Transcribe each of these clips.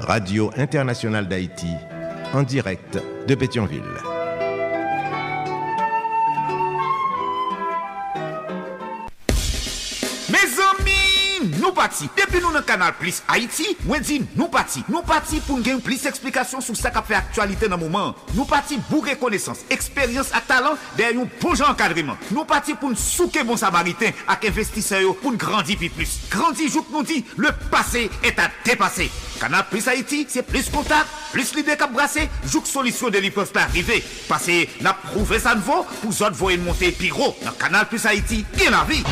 Radio Internationale d'Haïti en direct de Pétionville. Mes amis, nous partis. Depuis nous dans Canal Plus Haïti, nous partis. Nous partis pour gagner plus d'explications sur ce qui fait actualité dans le moment. Nous partis pour reconnaissance, expérience et talent derrière un bon encadrement. Nous partis pour nous souquer bon samaritain avec investisseurs pour nous grandir plus. Grandir, jour nous dit, le passé est à dépasser. Canal Plus Haïti, c'est plus contact, plus l'idée qu'à brasser, joue solution de peuvent pas arriver. Parce que n'a prouvé ça ne vaut, pour autres voyer monter piro. Dans Canal Plus Haïti, bien la vie.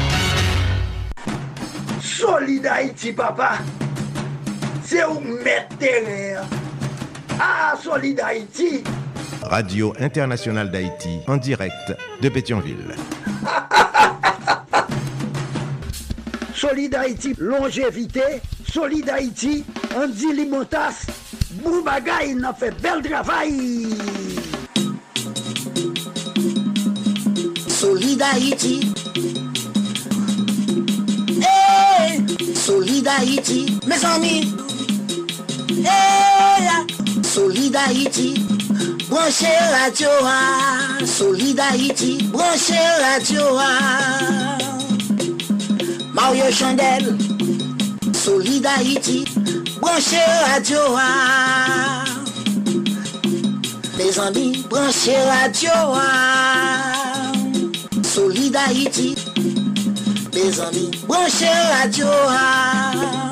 Solid Haïti, papa. C'est où mettre terrain. Ah, Solid Haïti. Radio Internationale d'Haïti en direct de Pétionville. Solid Haïti, longévité. Solid Haïti, Andy Limotas, Boubagaï bagay nan fe bel travail. Solid Haïti hey, Solid Haïti Mes amis. hey, ah. Solid Haïti Branche radio a Solid Haïti Branche radio a Mario Chandel. Solid Haïti. Branchez radio, ah. Mes amis, branchez radio, ah. Solid Haïti. Mes amis, branchez radio, ah.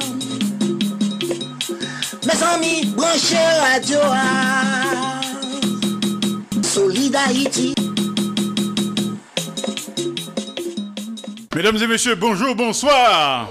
Mes amis, branchez radio, ah. Solid Haïti. Mesdames et messieurs, bonjour, bonsoir.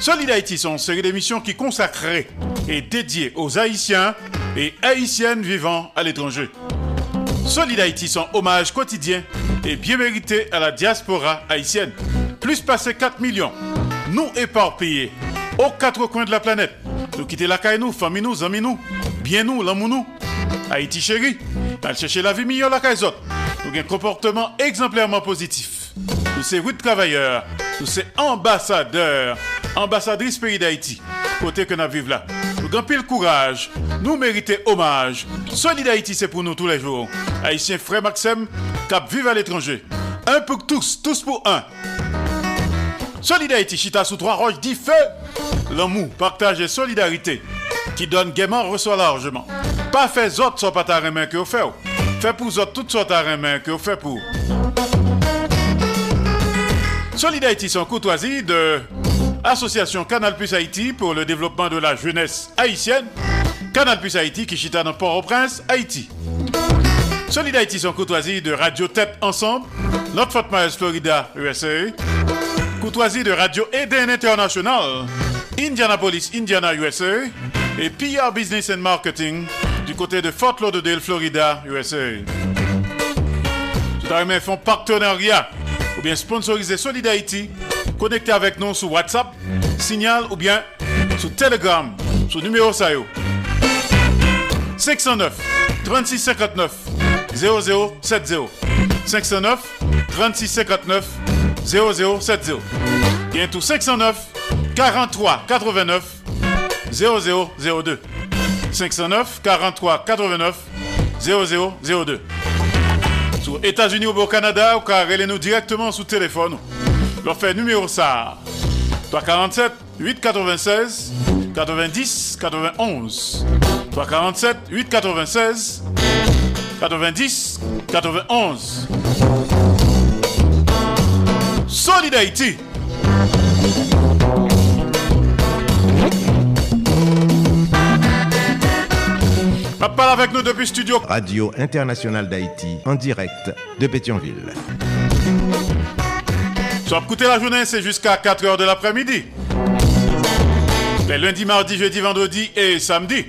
Solid Haïti sont une série d'émissions qui consacrées et dédiées aux Haïtiens et Haïtiennes vivant à l'étranger. Solid Haïti sont hommage quotidien et bien mérité à la diaspora haïtienne. Plus passé 4 millions, nous éparpillés aux quatre coins de la planète. Nous quitter la caille nous, famille nous, amis nous, bien nous, l'amour nous. Haïti chéri, allons chercher la vie meilleure la caille. Nous un comportement exemplairement positif. Nous sommes huit travailleurs, nous sommes ambassadeurs, ambassadrices pays d'Haïti, côté que nous vivons là. Nous avons pile courage, nous méritons hommage. Solid Haïti, c'est pour nous tous les jours. Haïtiens frère Maxime, cap vive à l'étranger. Un pour tous, tous pour un. Solid Haïti, chita sous trois roches, dit feu. L'amour, partage et solidarité, qui donne gaiement, reçoit largement. Pas fait autres soit pas ta que vous faites. Fait pour autres toutes sortes ta main que vous faites pour. Solid Haïti, son courtoisie de Association Canal Plus Haïti pour le développement de la jeunesse haïtienne. Canal Plus Haïti qui chita dans Port-au-Prince, Haïti. Solid Haïti, son de Radio Tête Ensemble, Notre Fort Myers, Florida, USA. Courtoisie de Radio Eden International, Indianapolis, Indiana, USA. Et PR Business and Marketing du côté de Fort Lauderdale, Florida, USA. Tout à font partenariat ou bien sponsoriser Solid. Connectez avec nous sur WhatsApp, Signal ou bien sur Telegram, sur numéro SAYO. 509 3659 0070 509 3659 0070 Bien tout 509 43 89 0002 509 43 89 0002 Sur États-Unis ou au Canada, ou car nous directement sous téléphone. Leur fait numéro ça 347 896 90 91 347 896 90 91. Solid Haïti. Parle avec nous depuis studio. Radio Internationale d'Haïti, en direct de Pétionville. Soit écouter la journée, c'est jusqu'à 4h de l'après-midi. Les lundis, mardi, jeudi, vendredi et samedi.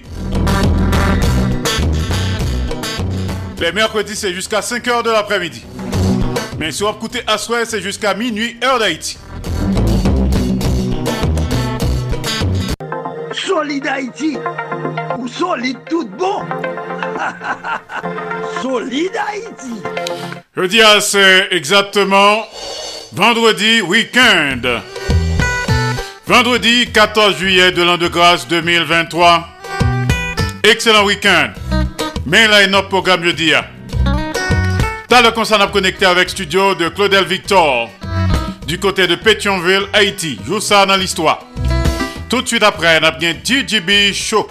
Les mercredis, c'est jusqu'à 5h de l'après-midi. Mais si vous écoutez à soir, c'est jusqu'à minuit, heure d'Haïti. Solid Haïti solide tout bon Solid Haïti Jeudi, ah, c'est exactement vendredi week-end. Vendredi 14 juillet de l'an de grâce 2023. Excellent week-end. Mais là, notre programme jeudi. T'as le concert à connecter avec studio de Claudel Victor du côté de Pétionville, Haïti. Joue ça dans l'histoire. Tout de suite après, on a bien DJB Show.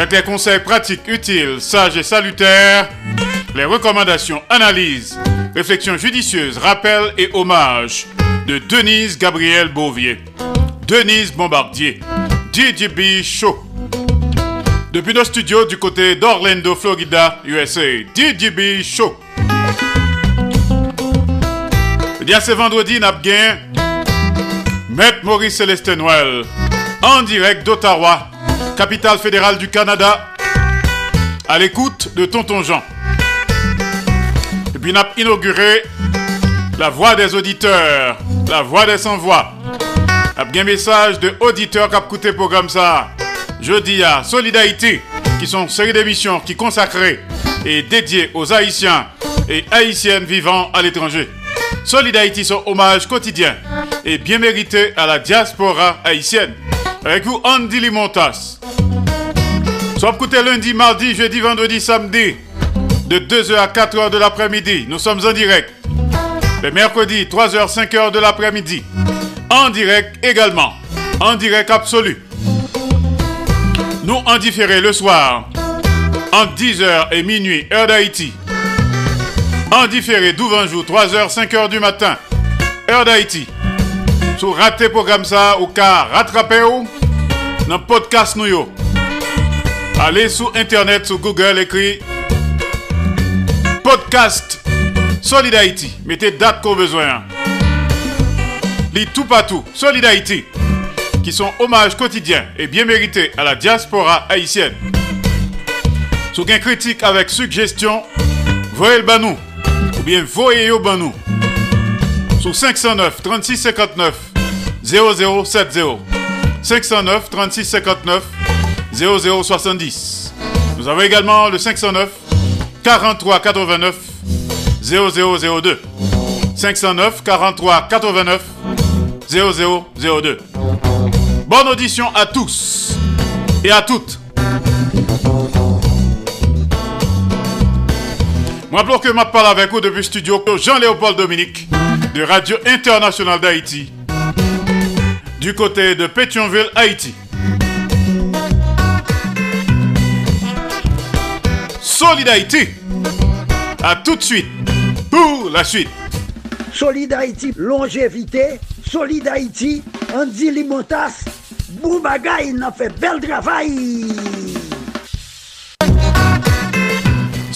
Avec les conseils pratiques, utiles, sages et salutaires, les recommandations, analyses, réflexions judicieuses, rappels et hommages de Denise Gabriel Beauvier, Denise Bombardier, DJB Show. Depuis nos studios du côté d'Orlando, Florida, USA, DJB Show. Eh bien, c'est vendredi, n'a bien Maître Maurice Célestin Noël, en direct d'Ottawa, capitale fédérale du Canada, à l'écoute de Tonton Jean. Et puis, n'a inauguré la voix des auditeurs, la voix des sans-voix. A bien message de auditeurs qui a écouté programme ça. Jeudi à Solidarité, qui sont une série d'émissions qui consacrées et dédiées aux Haïtiens et Haïtiennes vivant à l'étranger. Solidarité, son hommage quotidien et bien mérité à la diaspora haïtienne. Avec vous, Andy Limontas. Soit écouté lundi, mardi, jeudi, vendredi, samedi, de 2h à 4h de l'après-midi. Nous sommes en direct. Le mercredi, 3h, 5h de l'après-midi. En direct également. En direct absolu. Nous en différé le soir. Entre 10h et minuit, heure d'Haïti. En différé d'Ouvanjou, 3h, 5h du matin, heure d'Haïti. Sous raté programme ça, ou car rattrapé ou, dans podcast nous. Allez sur internet, sur Google, écrit podcast Solid Haïti. Mettez date qu'on besoin. Lis tout partout, Solid Haïti, qui sont hommage quotidien et bien mérité à la diaspora haïtienne. Sous gain critique avec suggestion, voyez le banou, ou bien voyez au banou. Sous 509 36 59 0070. 509 36 59 0070. Nous avons également le 509 43 89 0002. 509 43 89 0002. Bonne audition à tous et à toutes. Moi, que je parle avec vous depuis le studio Jean-Léopold Dominique de Radio Internationale d'Haïti du côté de Pétionville, Haïti. Solid Haïti. À tout de suite pour la suite. Solid Haïti, longévité. Solid Haïti, Andy Limotas. Boubagaï, il a fait bel travail.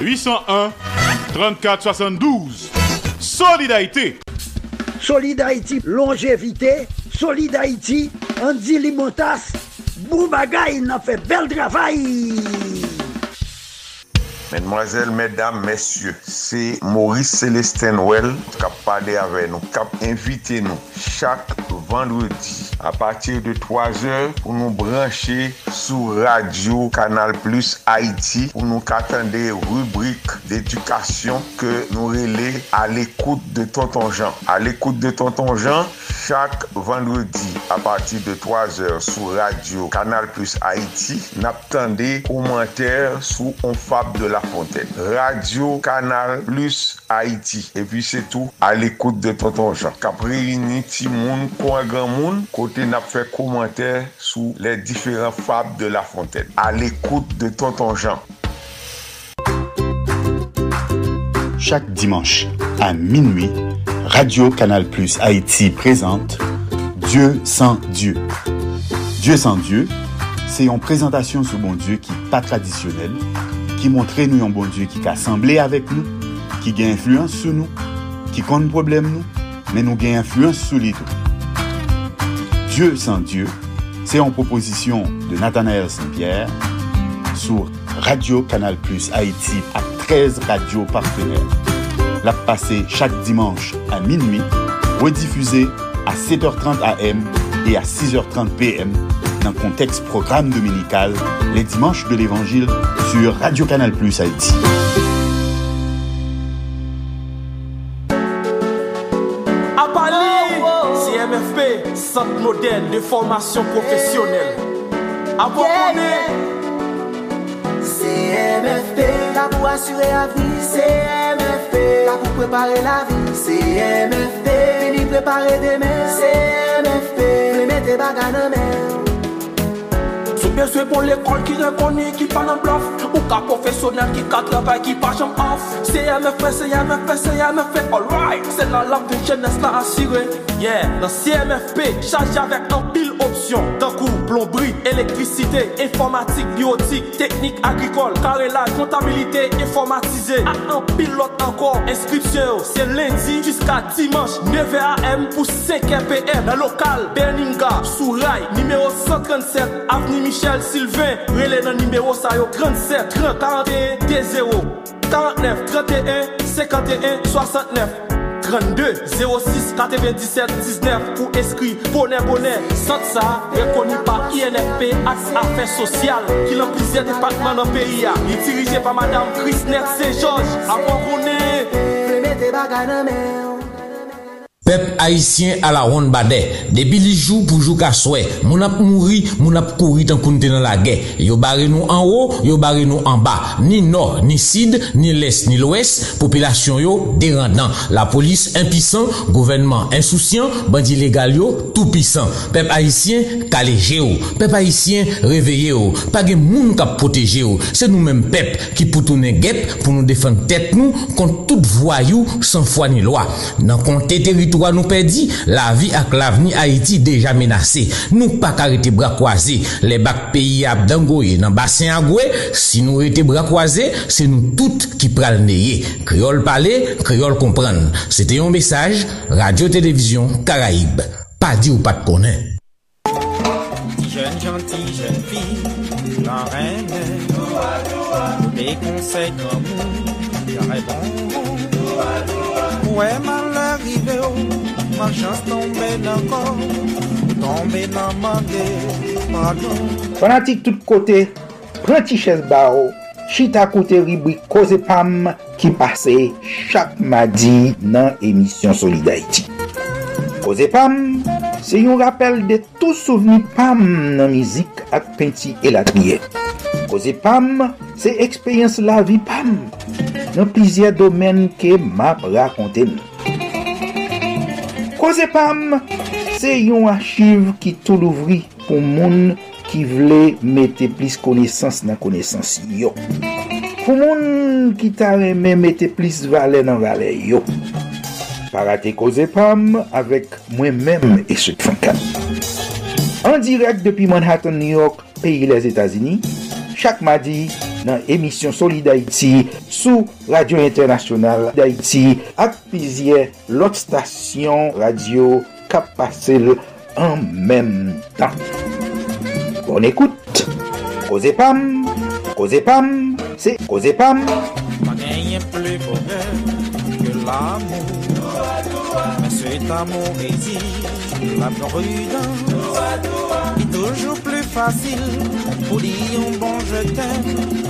801 34 72 Solidarité Solid Haïti, longévité. Solid Haïti, Andy Limotas. Boubagaï, n'a fait bel travail. Mesdemoiselles, mesdames, messieurs, c'est Maurice Célestin Well qui a parlé avec nous, qui a invité nous chaque vendredi à partir de 3 heures pour nous brancher sur Radio Canal Plus Haïti pour nous attendre des rubriques d'éducation que nous relais à l'écoute de Tonton Jean. À l'écoute de Tonton Jean, chaque vendredi à partir de 3 heures sur Radio Canal Plus Haïti, n'attendez commentaires sous On Fab de la Radio Canal Plus Haïti. Et puis c'est tout à l'écoute de Tonton Jean. Cap réuni Timoun, Coin Grand Moun, côté n'a fait commentaire sous les différents fables de la Fontaine. À l'écoute de Tonton Jean. Chaque dimanche à minuit, Radio Canal Plus Haïti présente Dieu sans Dieu. Dieu sans Dieu, c'est une présentation sur bon Dieu qui pas traditionnelle, qui montre nous un bon Dieu qui a assemblé avec nous, qui a influence sur nous, qui compte problème nous, mais nous gagne influence sur les tout. Dieu sans Dieu, c'est en proposition de Nathanaël Saint-Pierre sur Radio Canal Plus Haïti à 13 radios partenaires. La passé chaque dimanche à minuit, rediffusée à 7h30 AM et à 6h30 PM dans le contexte programme dominical les dimanches de l'Évangile sur Radio Canal Plus Haïti. À Paris, CMFP, Centre moderne de formation professionnelle. À CMFP, là pour assurer la vie, CMFP, là pour préparer la vie, CMFP, vini préparer demain, CMFP, les mettre bagages beswe bon l'ekol ki rekoni ki pa nan blof Ou ka profesyonel ki ka travay ki pa jom off. CMFP, CMFP, CMFP, alright. Se la laf de jenes la asire Yeah, nan CMFP, chaje avèk an pil o opsyon Tankou, plombri, elektrisite, informatik, biotik, teknik agrikol Karelaj, kontabilite, informatize Ak an pil lot ankor, inskripsyon yo Se lendi jiska dimanche 9 am pou 5 pm Nan lokal, Berninga, sou ray, numero 137 Avni Michel Sylvain, relè nan numéro sa yo 37 30 41 D0 49 31 51 69 32 06 97 19 Ou eskri Bonè bonè, sot sa Rekoni pa INFP Aks afè sosyal Ki lan plizè depatman nan peyi ya. Li dirije pa madame Krisner Sejonj Apo konè Feme te bagay nan men Pep Haitien ala ron bade, debi li jou pou jou ka swè, moun ap mouri, moun ap kouri tan kounte nan la gè. Yo bare nou an ou, yo bare nou an ba, ni nor, ni sid, ni les, ni lwes, popilasyon yo derandan. La polis impisan, gouvenman insousyan, bandi legal yo toupisan. Pep Haitien kaleje yo, pep Haitien reveye yo, page moun kap proteje yo. Se nou men pep ki pou toune gep pou nou defan tet nou kont tout voyou san fwa ni lwa. Nan konte teritou nous perdit, la vie avec l'avenir Haïti déjà menacée. Nous pas arrêter bras croisés. Les bacs pays abdangoye dans bassin agoué, si nous étions bras croisés, c'est nous toutes qui pral neye. Créole parler, créole comprendre. C'était un message, Radio-Télévision Caraïbe. Pas dit ou pas de connaître. Jeune gentille, jeune fille, la reine, des conseils comme nous, Ouè man l'arrive ou, man chans tombe nan kon, tombe nan mande, pardon. Fanatik tout kote, pranti ches ba ou chita koute ribwi koze pam ki pase chak madi nan emisyon Solidarity. Koze pam, se yon rappel de tou souveni pam nan mizik ak penti elatniye. Koze pam, se ekspeyens la vi pam. nan plizye domen ke map rakonte nou. Koze pam, se yon achiv ki tou louvri pou moun ki vle mette plis konesans nan konesans yo. Pou moun ki ta reme mette plis vale nan vale yo. Parate koze pam avek mwen menm e se fankan. An direk depi Manhattan, New York, peyi les Etasini, chak madi, nan emisyon Soli d'Haïti sou Radio Internasyonal d'Haïti ak pizye lot stasyon radio kap pasel an menm tan. Bon ekoute, koze pam, koze pam, se koze pam. Pa genyen ple bove ke l'amou, men cet amou ezi, la prudence, est toujours plus facile pour dire un bon je t'aime.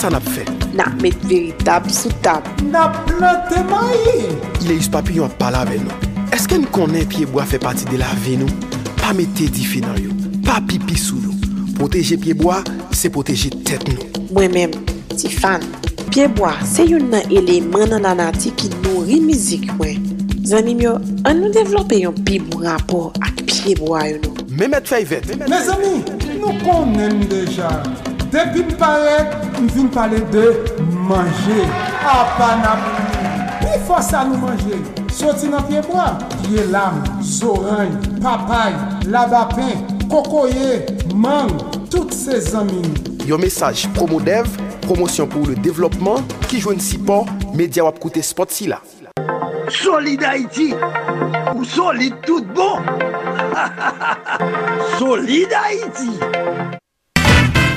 sa nap fe? Nap met veritab sou tab. Nap plante mayi. papi yon pala ve nou. Eske nou konen piyeboa fe pati de la ve nou? Pa mette di fe nan yo. Pa pipi sou nou. Poteje piyeboa, se poteje tet nou. Mwen men, ti fan. Piyeboa, se yon nan eleman nan anati ki nou rimizik mwen. Zanim yo, an nou devlope yon pi mou rapor ak piyeboa yon nou. Mèmet fèy vet. Mè zami, nou konen deja. depi m pale, m vin pale de manje. A ah, panamini, pi fosa nou manje. Soti nan piye mwa, piye lam, zoran, papay, labapen, kokoye, mang, tout se zanmini. Yo mesaj Promodev, promosyon pou le devlopman, ki jwen si pon, media wap koute spot si la. Solid Haïti, ou solide tout bon. solide Haïti.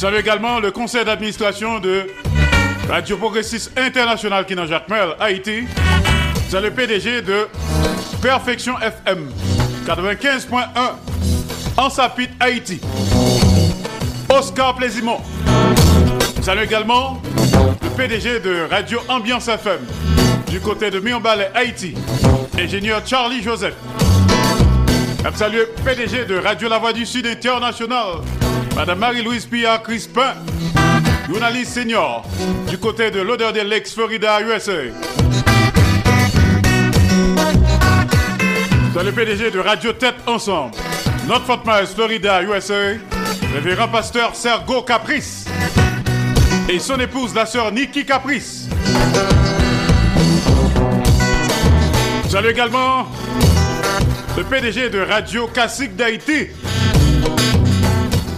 Saluons également le conseil d'administration de Radio Progressiste International qui Jacques Mel, Haïti. C'est le PDG de Perfection FM 95.1 en Sapit, Haïti. Oscar Plaisimont. Nous saluons également le PDG de Radio Ambiance FM du côté de Mionbalais, Haïti. Ingénieur Charlie Joseph. Le PDG de Radio La Voix du Sud International. Madame Marie-Louise Pia Crispin, journaliste senior du côté de l'odeur de l'ex Florida, USA. C'est le PDG de Radio Tête Ensemble, Notre Fort Florida, USA, révérend pasteur Sergo Caprice et son épouse, la sœur Nikki Caprice. Salut également le PDG de Radio Classique d'Haïti,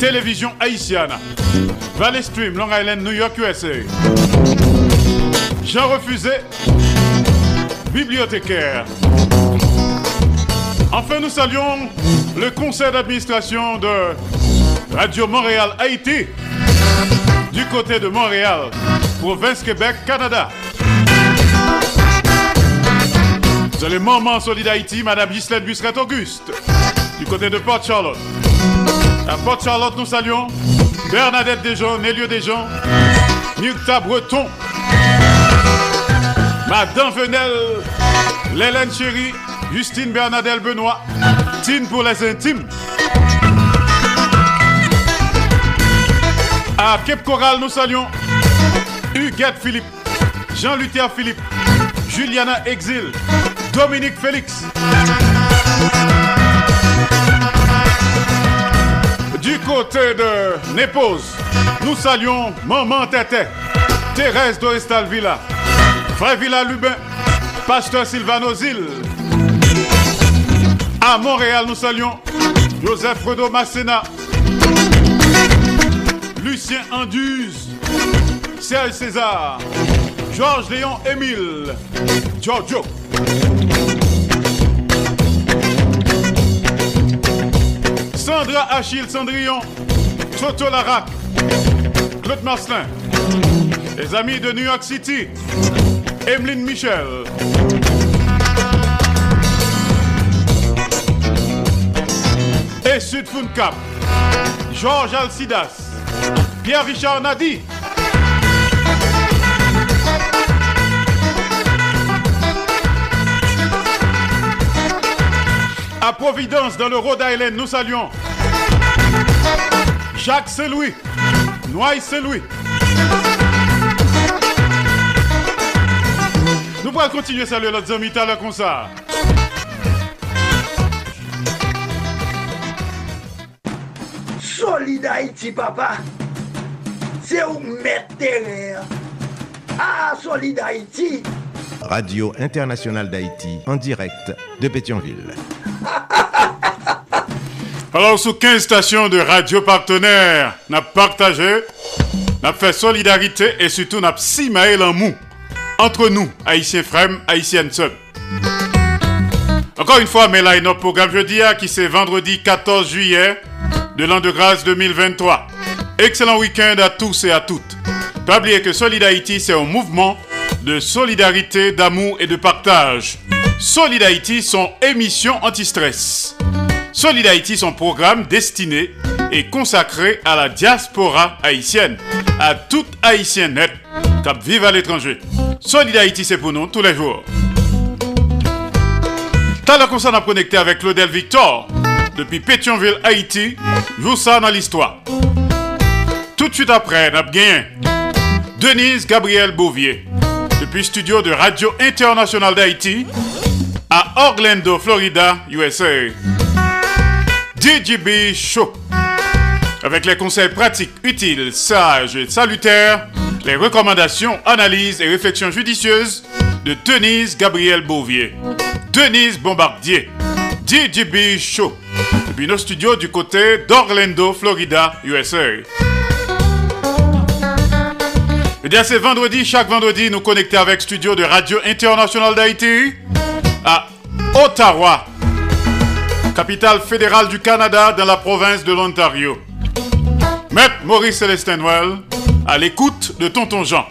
Télévision Haïtienne, Valley Stream, Long Island, New York, USA. Jean Refusé, bibliothécaire. Enfin, nous saluons le conseil d'administration de Radio Montréal Haïti, du côté de Montréal, province Québec, Canada. C'est le moment Solid Haïti, Madame Ghislaine Busseret-Auguste, du côté de Port Charlotte. À Port Charlotte, nous saluons Bernadette Desjons, Nélio Desjons, Nukta Breton, Madame Venel, Lélène Chéri, Justine Bernadette Benoît, Tine pour les intimes. À Cape Coral, nous saluons Huguette Philippe, Jean-Luther Philippe, Juliana Exil, Dominique Félix. Côté de Népose, nous saluons Maman Tété, Thérèse Doristal Villa, Frère Villa Lubin, Pasteur Sylvano Zil. À Montréal, nous saluons Joseph Fredo Massena, Lucien Anduze, Serge César, Georges Léon Émile, Giorgio. Sandra Achille Cendrillon, Toto Larac, Claude Marcelin, les amis de New York City, Emeline Michel. Et Sud Cap, Georges Alcidas, Pierre-Richard Nadi. À Providence, dans le Rhode Island, nous saluons Jacques Saint-Louis, Noailles Saint-Louis. Nous pourrons continuer à saluer notre ami tout comme ça. Solid Haïti, papa. C'est où mettre terrain. Ah, Solid Haïti. Radio Internationale d'Haïti, en direct de Pétionville. Alors, sous 15 stations de radio partenaires, n'a partagé, n'a fait solidarité et surtout n'a si en mou entre nous, Haïtiens frères, Haïtiennes seuls. Encore une fois, mais là, notre programme jeudi, qui c'est vendredi 14 juillet de l'an de grâce 2023. Excellent week-end à tous et à toutes. Pas oublier que Solid Haïti, c'est un mouvement de solidarité, d'amour et de partage. Solid Haïti, son émission anti-stress. Solid Haïti, son programme destiné et consacré à la diaspora haïtienne, à toute haïtienne nette qui vive à l'étranger. Solid Haïti, c'est pour nous tous les jours. T'as connecter avec Claudel Victor depuis Pétionville, Haïti. Joue ça dans l'histoire. Tout de suite après, n'a gagné Denise Gabriel Bouvier depuis studio de Radio Internationale d'Haïti à Orlando, Florida, USA. DJB Show. Avec les conseils pratiques, utiles, sages et salutaires, les recommandations, analyses et réflexions judicieuses de Denise Gabriel Bouvier. Denise Bombardier. DJB Show. Depuis nos studios du côté d'Orlando, Florida, USA. Et bien c'est vendredi, chaque vendredi, nous connectons avec studio de Radio Internationale d'Haïti à Ottawa, capitale fédérale du Canada dans la province de l'Ontario. Maître Maurice Célestin à l'écoute de Tonton Jean.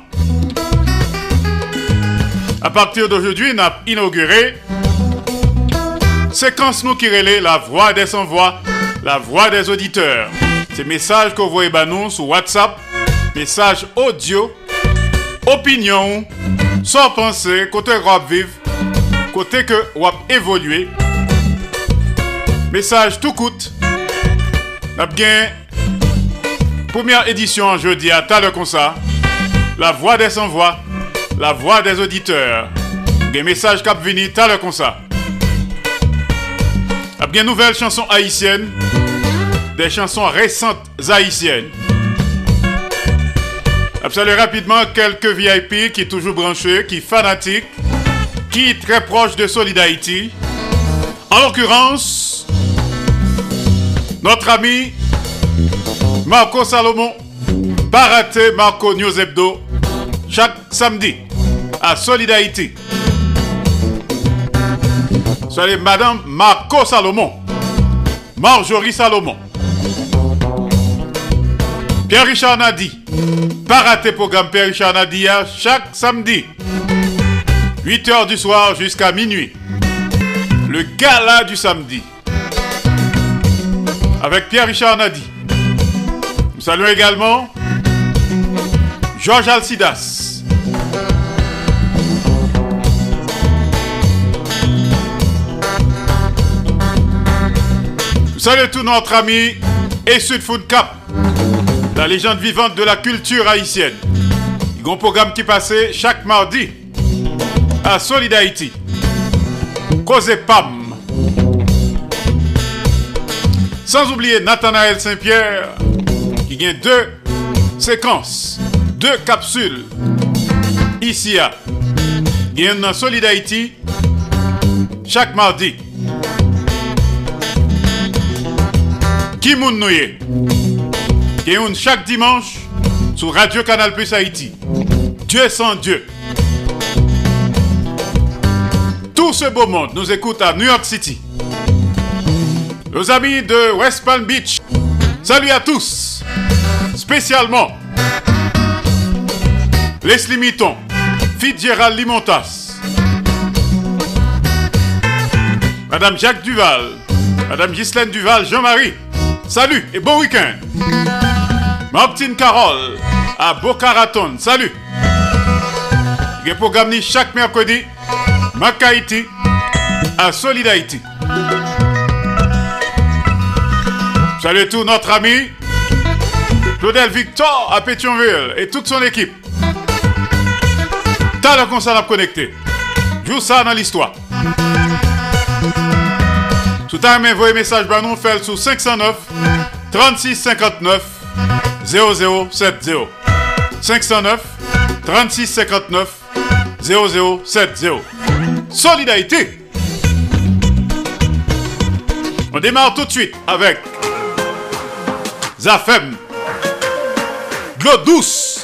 À partir d'aujourd'hui, on a inauguré séquence nous qui relais la voix des sans-voix, la voix des auditeurs. Ces messages que vous voyez nous sur WhatsApp, messages audio, opinion, sans penser, côté rap vive, côté que wap évoluer. Message tout coûte. N'a première édition jeudi à tal comme ça. la voix des sans-voix, la voix des auditeurs. Des messages cap vini, t'as le comme ça. Bien nouvelles chansons haïtiennes, des chansons récentes haïtiennes. Absolument rapidement quelques VIP qui toujours branchés, qui fanatiques, qui très proches de Solid. En l'occurrence, notre ami Marco Salomon, Baraté Marco News chaque samedi à Solid Haïti. Soyez Madame Marco Salomon, Marjorie Salomon, Pierre-Richard Nadi, pas rater programme Pierre-Richard Nadi chaque samedi, 8h du soir jusqu'à minuit. Le gala du samedi. Avec Pierre-Richard Nadi. Nous saluons également Georges Alcidas. Nous saluons tous notre ami et Sud Food Cap, la légende vivante de la culture haïtienne. Il y a un programme qui passait chaque mardi à Solid Haïti. Cause PAM. Sans oublier Nathanaël Saint-Pierre qui gagne deux séquences, deux capsules ici à dans Solid Haïti chaque mardi. Qui moun nouye chaque dimanche sur Radio Canal Plus Haïti. Dieu sans Dieu. Tout ce beau monde nous écoute à New York City. Nos amis de West Palm Beach, salut à tous. Spécialement Leslie Mitton, Fitzgerald Limontas, Madame Jacques Duval, Madame Ghislaine Duval, Jean-Marie, salut et bon week-end. Martine Carole à Boca Raton, salut. Il programme chaque mercredi Makaïti à Solid Haïti. Salut tout notre ami Claudel Victor à Pétionville et toute son équipe. T'as le concert à connecter. Joue ça dans l'histoire. Tout à l'heure, envoyez message bah nous fait sur 509 36 59 0070. 509 36 59 0070. Solidarité. On démarre tout de suite avec Zafem. Glo douce.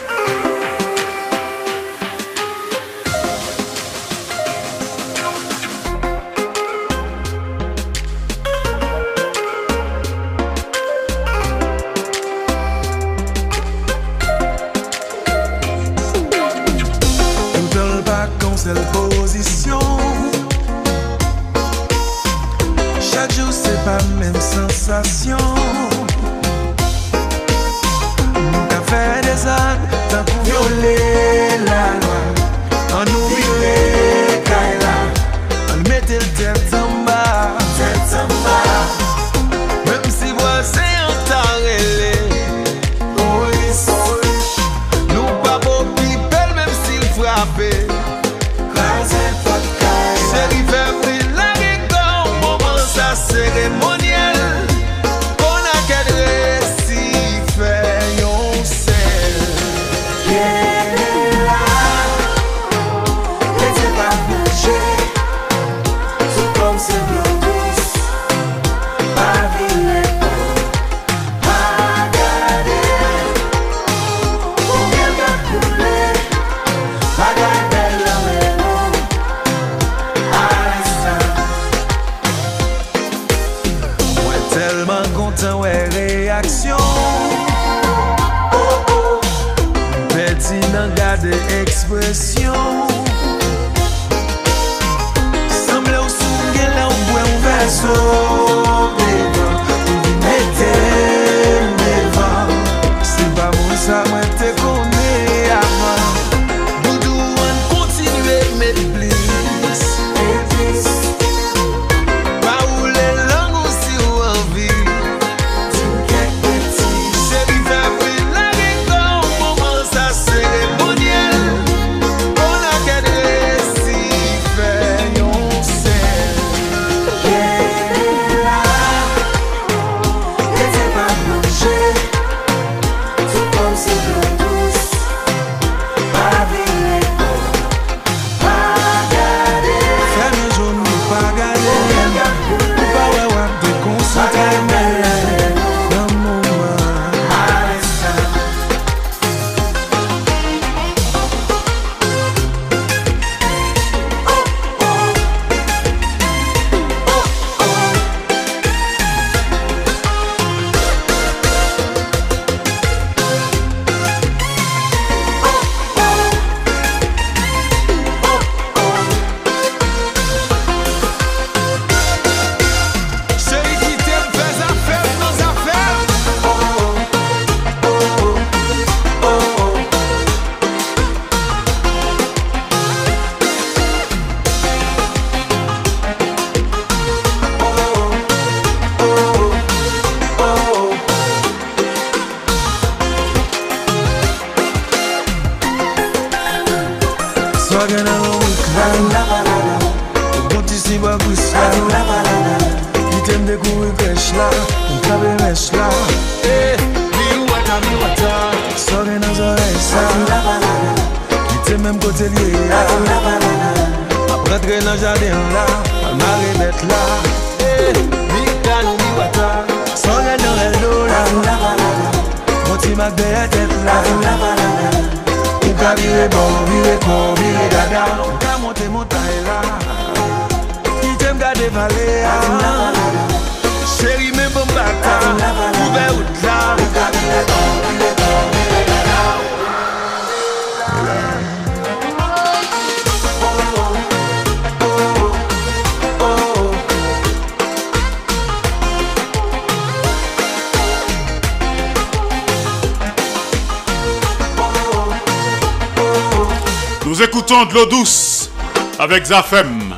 Zafem.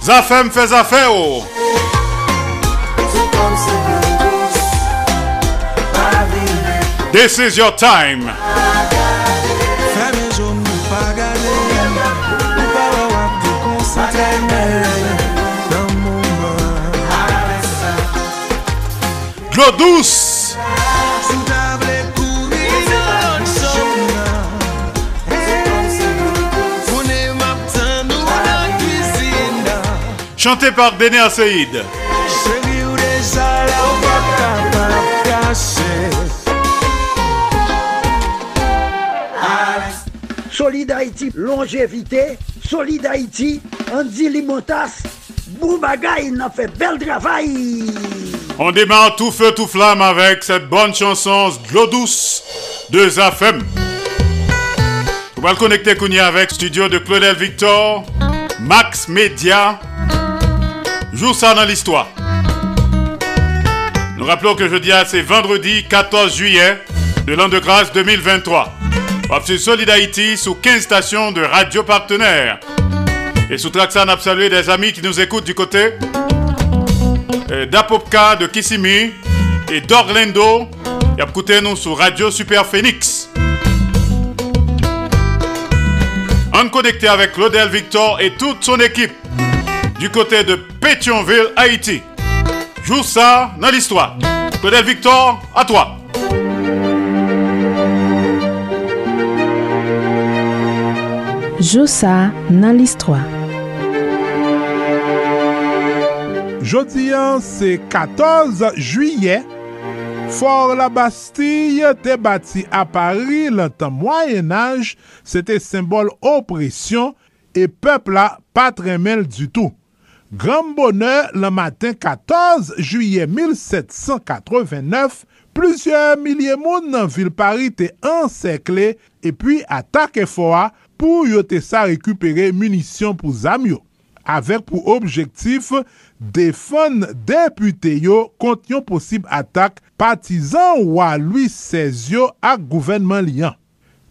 Zafem affaire. oh. This is your time. Chanté par Déné Asseïd. Solid Haïti, longévité. Solid Haïti, Andy Limotas. Boubagaï, il a fait bel travail. On démarre tout feu, tout flamme avec cette bonne chanson l'eau douce de Zafem. On va le connecter Kounia avec studio de Claudel Victor, Max Media. Joue ça dans l'histoire. Nous rappelons que jeudi, ah, c'est vendredi 14 juillet de l'an de grâce 2023. On sur Solid Haïti sous 15 stations de radio partenaires. Et sous Traxan, a salué des amis qui nous écoutent du côté euh, d'Apopka, de Kissimmee et d'Orlando. Et écoutez nous sur Radio Super Phoenix. On connecté avec Claudel Victor et toute son équipe du côté de Pétionville, Haïti. Joue ça dans l'histoire. Claudel Victor, à toi. Josa nan listwa Jodi an se 14 juye, For la Bastille te bati a Paris lantan Moyen-Âge, se te symbol opresyon e pepl la patremel du tout. Gran bonheur, le matin 14 juye 1789, plusieurs milliers moun nan vil Paris te ansekle epi atake foa pou yo te sa rekupere munisyon pou zamyo. Avek pou objektif, defon depute yo kont yon posib atak patizan wa Louis XVI yo ak gouvenman liyan.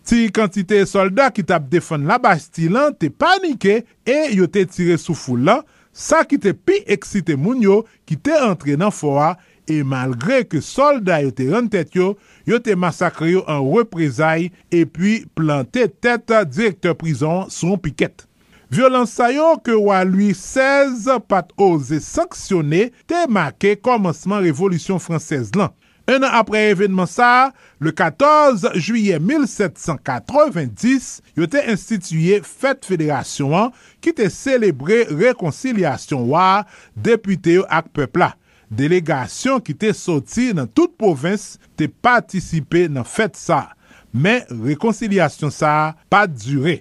Ti kantite soldat ki tap defon la Bastilan te panike e yo te tire sou foulan, Sa ki te pi eksite moun yo ki te entre nan fora e malgre ke solda yo te ren tet yo, yo te masakre yo an reprezae e pi plante tet direktor prison son piket. Violans sa yo ke Walui XVI pat ose sanksyone te make komanseman revolusyon fransez lan. Un an apre evenman sa, le 14 juye 1790, yo te instituye Fèt Fédérasyon an ki te celebre rekonsilyasyon wa depute yo ak pepla. Delegasyon ki te soti nan tout provins te patisipe nan fèt sa, men rekonsilyasyon sa pa dure.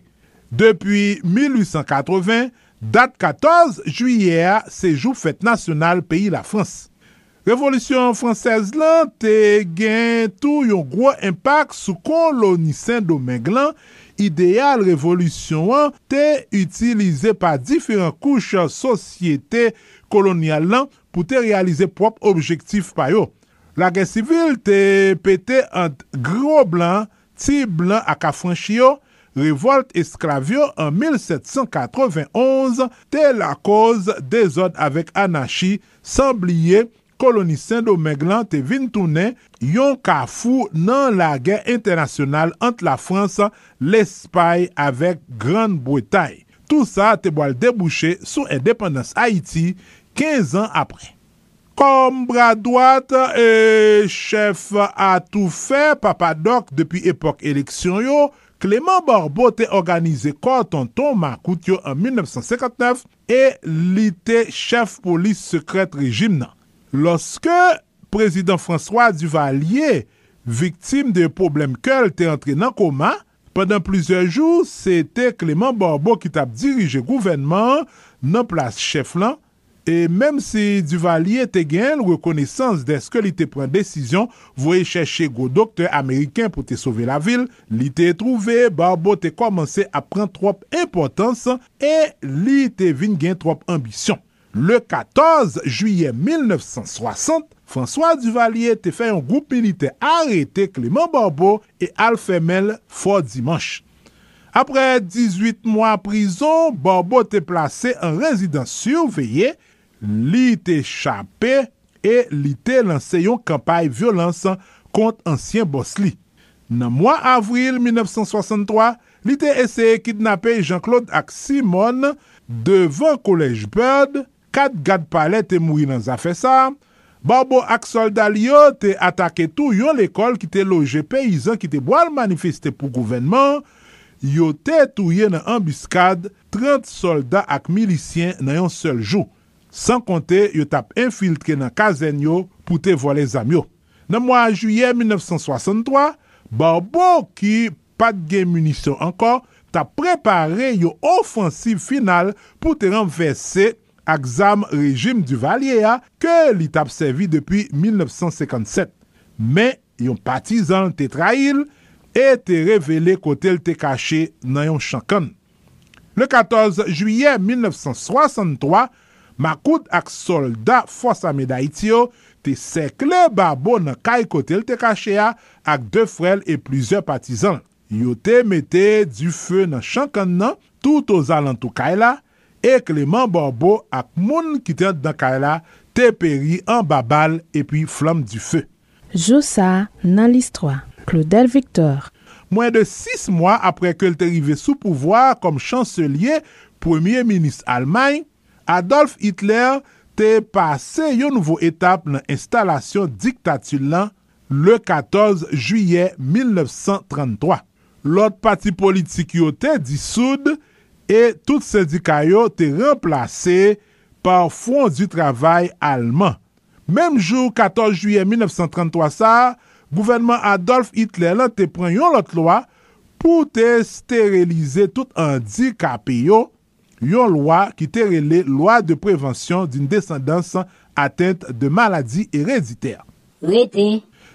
Depi 1880, dat 14 juye se jou fèt nasyonal peyi la Frans. Revolusyon fransez lan te gen tou yon gwo impak sou koloni Saint-Domingue lan, ideal revolusyon an te utilize pa diferent kouche sosyete kolonial lan pou te realize prop objektif pa yo. La gen sivil te pete ant gro blan, ti blan ak afranchiyo, Revolte esklavyo an 1791 te la koz de zon avèk anashi, sanbliye koloni Saint-Domingue lan te vin toune yon kafou nan la gen internasyonal ant la Frans, l'Espay avek Gran-Bretagne. Tout sa te boal debouche sou independans Haiti 15 an apre. Kom bra doat e chef a tou fe papadok depi epok eleksyon yo, Clément Borbo te organize kor tonton Makout yo an 1959 e li te chef polis sekret rejim nan. loske prezident François Duvalier, viktim de problem kel te entre nan koma, Pendan plizye jou, se te Clément Barbeau ki tap dirije gouvenman nan plas chef lan, e menm si Duvalier te gen rekonesans deske li te pren desisyon, voye chèche go doktor Ameriken pou te sove la vil, li te trouve, Barbeau te komanse a pren trop importans, e li te vin gen trop ambisyon. Le 14 juye 1960, François Duvalier te fè yon goup milite arete Clément Barbeau e Alfemel Fort dimanche. Apre 18 mwa prison, Barbeau te plase en rezidans surveye, li te chapè e li te lanse yon kampay violansan kont ansyen bos li. Nan mwa avril 1963, li te eseye kidnapè Jean-Claude ak Simone devan Kolej Bird, kat gad pale te mouri nan zafè sa, barbo ak soldal yo te atake tou yon l'ekol ki te loje peyizan ki te boal manifeste pou gouvenman, yo te touye nan ambiskad 30 soldat ak milisyen nan yon sel jou, san konte yo tap infiltre nan kazen yo pou te vole zam yo. Nan mwa juye 1963, barbo ki pat gen munisyon ankon, tap prepare yo ofansiv final pou te renverse ak zam rejim du valye a ke li tap servi depi 1957. Men, yon patizan te trail e te revele kote l te kache nan yon chankan. Le 14 juye 1963, Makoud ak soldat Fosa Medaitio te sekle babo nan kay kote l te kache a ak de frel e plizye patizan. Yo te mette du fe nan chankan nan tout o zalantou kay la e Kleman Borbo ak moun ki ten dan kay la te peri an babal epi flam du fe. Joussa nan listroa, Claudel Victor. Mwen de 6 mwa apre ke l te rive sou pouvoar kom chanselier, premier minis Almany, Adolf Hitler te pase yon nouvo etap nan instalasyon diktatil lan le 14 juye 1933. Lot pati politik yo te disoud, e tout syndikayo te remplase par fond du travay alman. Mem jou 14 juye 1933 sa, gouvernement Adolf Hitler lan te pren yon lot pou te sterilize tout an dikapiyo yon lwa ki te rele lwa de prevensyon din descendans atente de maladi erediter.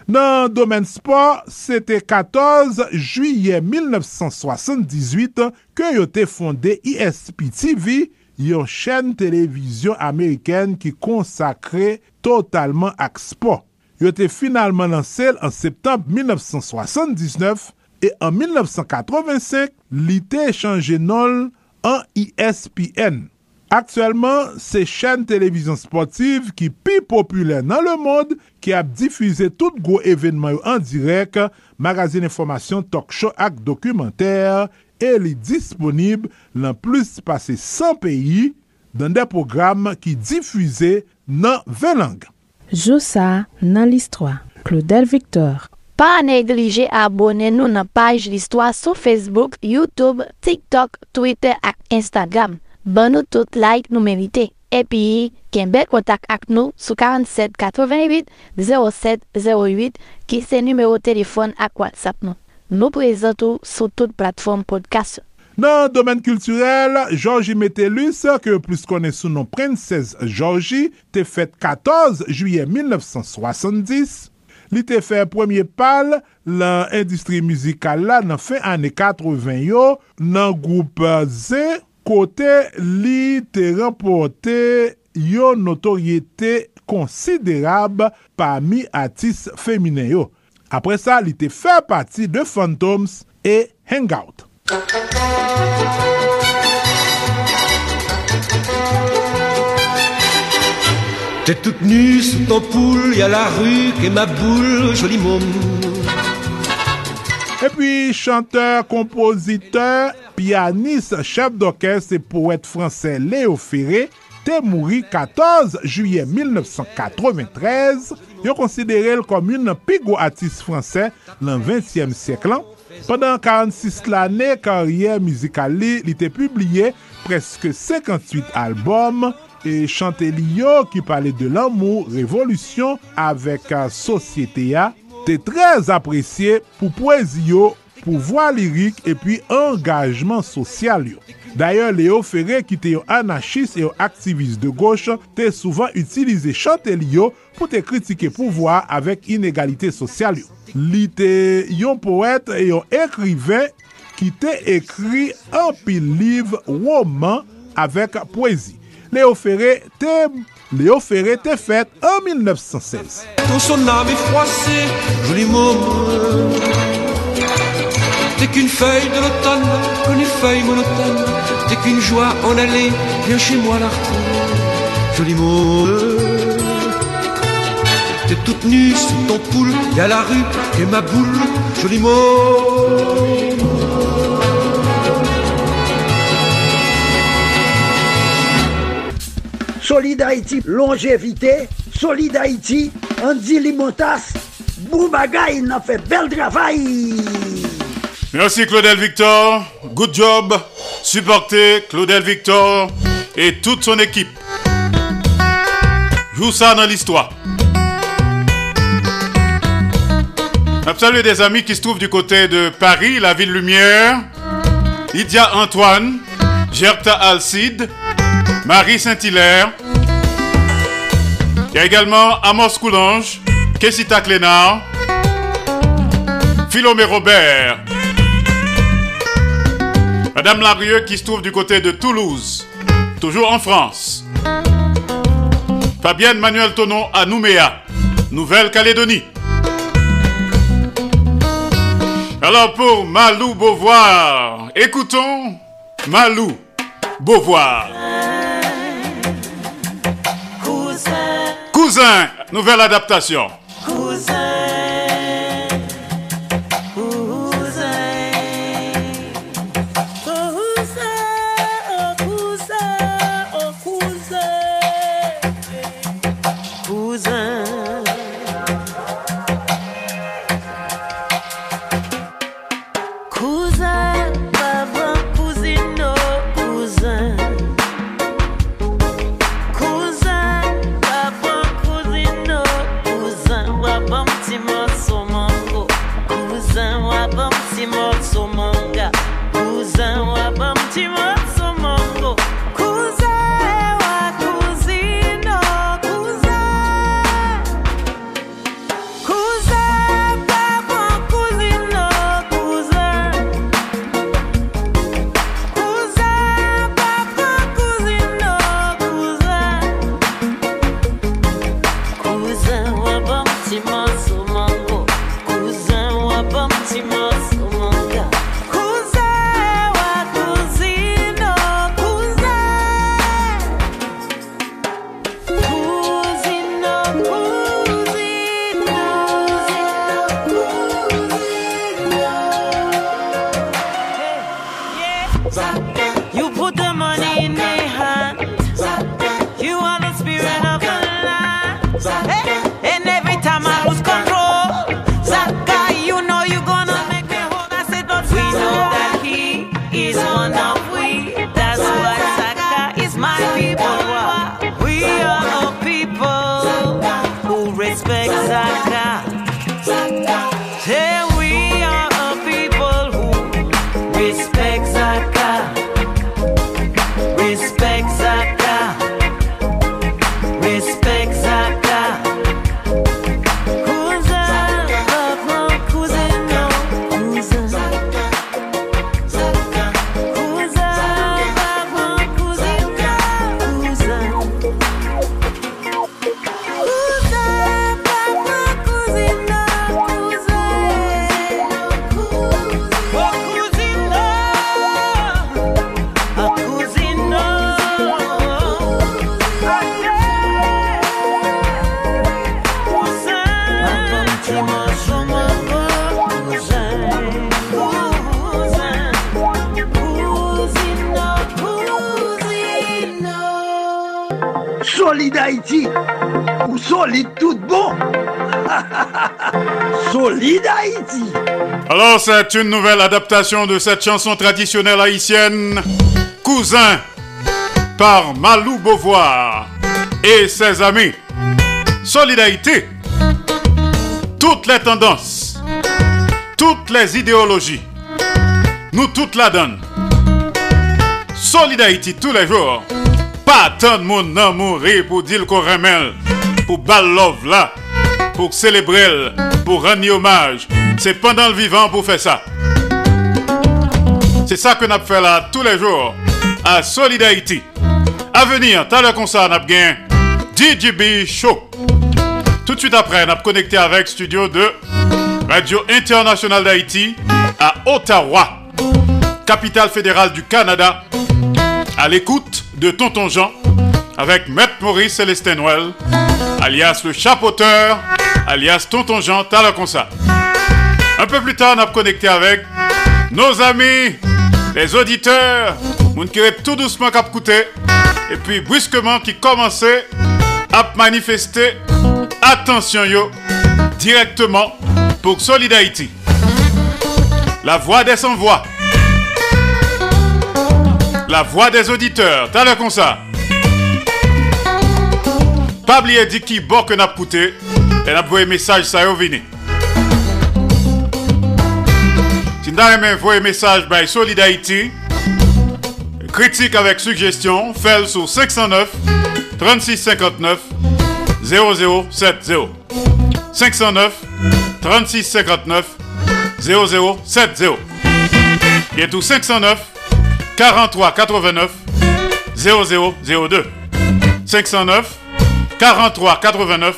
Nan domen sport, se te 14 juye 1978 ke yo te fonde ESPTV, yon chen televizyon Ameriken ki konsakre totalman ak sport. Yo te finalman lansel an septembe 1979 e an 1985 li te chanje nol an ESPN. Aktuellement, se chen televizyon sportiv ki pi popüler nan le mod ki ap difize tout gwo evenman yo an direk, magazin informasyon, talk show ak dokumenter, e li disponib lan plus pase 100 peyi dan de program ki difize nan 20 lang. Joussa nan l'histoire. Claudel Victor Pa neglije abone nou nan paj l'histoire sou Facebook, Youtube, TikTok, Twitter ak Instagram. ban nou tout like nou merite. Epi, ken bel kontak ak nou sou 47 88 07 08 ki se numero telefon ak WhatsApp nou. Nou prezentou sou tout platform podcast. Nan domen kulturel, Georgie Metellus, ke plus kone sou non Princess Georgie, te fet 14 juye 1970. Li te fe premier pal lan industri muzikal la nan fin ane 80 yo nan goup Z. kote li te rempote yo notoryete konsiderab pa mi atis femine yo. Apre sa, li te fè pati de Phantoms e Hangout. T'es toute nue sous ton poule, y a la rue et ma boule, joli môme. Et puis, chanteur, compositeur, pianiste, chef d'orkest et poète français Léo Ferré te mouri 14 juye 1993, yo konsidere l kom yon pigou atis franse lan 20e seklan. Pendan 46 l ane, karyer mizikal li, li te publie preske 58 albom e chante li yo ki pale de l'amou, revolusyon avek euh, sosyete ya, te trez apresye pou poezi yo pouvoi lirik epi engajman sosyal yo. D'ayor, Leo Ferre ki te yo anachis e yo aktivist de goche te souvan utilize chante li yo pou te kritike pouvoi avèk inegalite sosyal yo. Li te yon poèt e yon ekriven ki te ekri anpi liv woman avèk poezi. Leo Ferre te... Léo Ferré était faite en 1916. Ton son âme est froissée, joli môme. T'es qu'une feuille de l'automne, comme une feuille monotone. T'es qu'une joie en allée, viens chez moi la retrouver. Joli môme. T'es toute nue sous ton poule, y a la rue et ma boule, joli môme. Solid Haïti, longévité. Solid Haïti, Andy Limotas. Boubagaï, il a fait bel travail. Merci Claudel Victor. Good job. Supportez Claudel Victor et toute son équipe. Joue ça dans l'histoire. On salue des amis qui se trouvent du côté de Paris, la ville lumière. Lydia Antoine, Gerta Alcide, Marie Saint-Hilaire. Il y a également Amos Coulange, Kessita Clénard, Philomé Robert, Madame Larieux qui se trouve du côté de Toulouse, toujours en France. Fabienne Manuel Tonon à Nouméa, Nouvelle-Calédonie. Alors pour Malou Beauvoir, écoutons Malou Beauvoir. Cousin, nouvelle adaptation. Cousin, C'est une nouvelle adaptation de cette chanson traditionnelle haïtienne, Cousin, par Malou Beauvoir et ses amis. Solidarité, toutes les tendances, toutes les idéologies, nous toutes la donnent. Solidarité tous les jours. Pas tant de monde n'a mourir pour dire qu'on remet, pour bal love là, pour célébrer, pour rendre hommage. C'est pendant le vivant pour faire ça. C'est ça que nous fait là tous les jours à Solidarité. À venir, t'as le concert, nous gagné DJB Show. Tout de suite après, nous connecté avec studio de Radio Internationale d'Haïti à Ottawa, capitale fédérale du Canada, à l'écoute de Tonton Jean avec Maître Maurice Célestin Noël, alias le chapeauteur, alias Tonton Jean Talaconsa. Un peu plus tard, on a connecté avec nos amis, les auditeurs, moun qui tout doucement cap coûté, et puis brusquement qui commençait à manifester attention yo directement pour Solidarity. La voix des sans-voix. La voix des auditeurs. T'as l'air comme ça. Pas oublier dit qui bon que n'a coûté et n'a envoyé message ça yo vini. Si vous avez envoyé message by Solidarity, critique avec suggestion, faites sur 509 36 59 0070. 509 36 59 0070. Et tout 509 43 89 0002. 509 43 89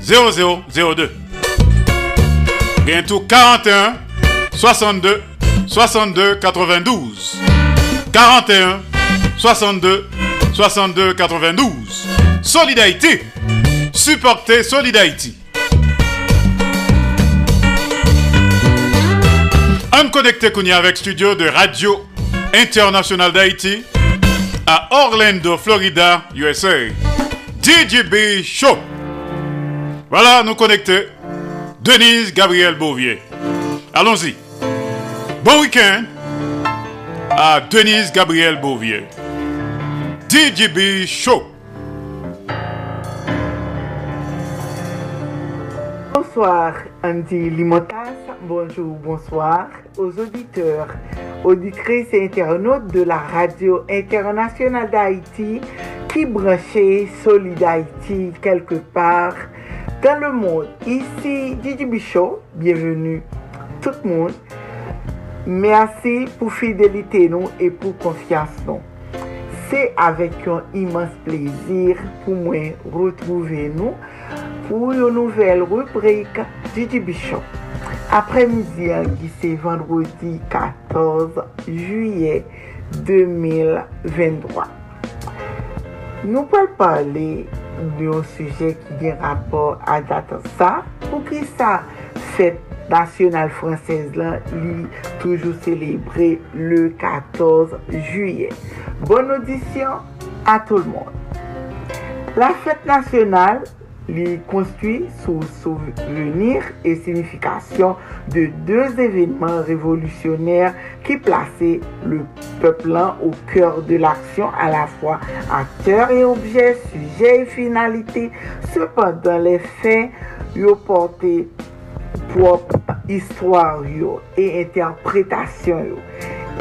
0002. Bientôt 41 62 62 92. 41 62 62 92. Solidarité. Supporter Solidarité. On connecté Kounia avec studio de Radio International d'Haïti à Orlando, Florida, USA. DJB Show. Voilà, nous connectés. Denise Gabriel Bouvier. Allons-y. Bon week-end à Denise Gabriel Bouvier. DJB Show. Bonsoir Andy Limotas, bonjour, bonsoir aux auditeurs, auditrices et internautes de la radio internationale d'Haïti qui branchait Solid Haïti quelque part dans le monde. Ici Didi Bichot, bienvenue tout moun. Mersi pou fidelite nou e pou konfians nou. Se avèk yon imans plezir pou mwen retrouve nou pou yon nouvel rubrik Didi Bichon. Apre midi an ki se vendredi 14 juye 2023. Nou pal pale yon suje ki gen rapor a datan sa pou ki sa fet nationale française là, li toujours célébré le 14 juillet. Bonne audition à tout le monde. La fête nationale li construit sous souvenir et signification de deux événements révolutionnaires qui plaçaient le peuple au cœur de l'action à la fois acteur et objet, sujet et finalité. Cependant, les faits ont porté prop histwa yo e interpretasyon yo.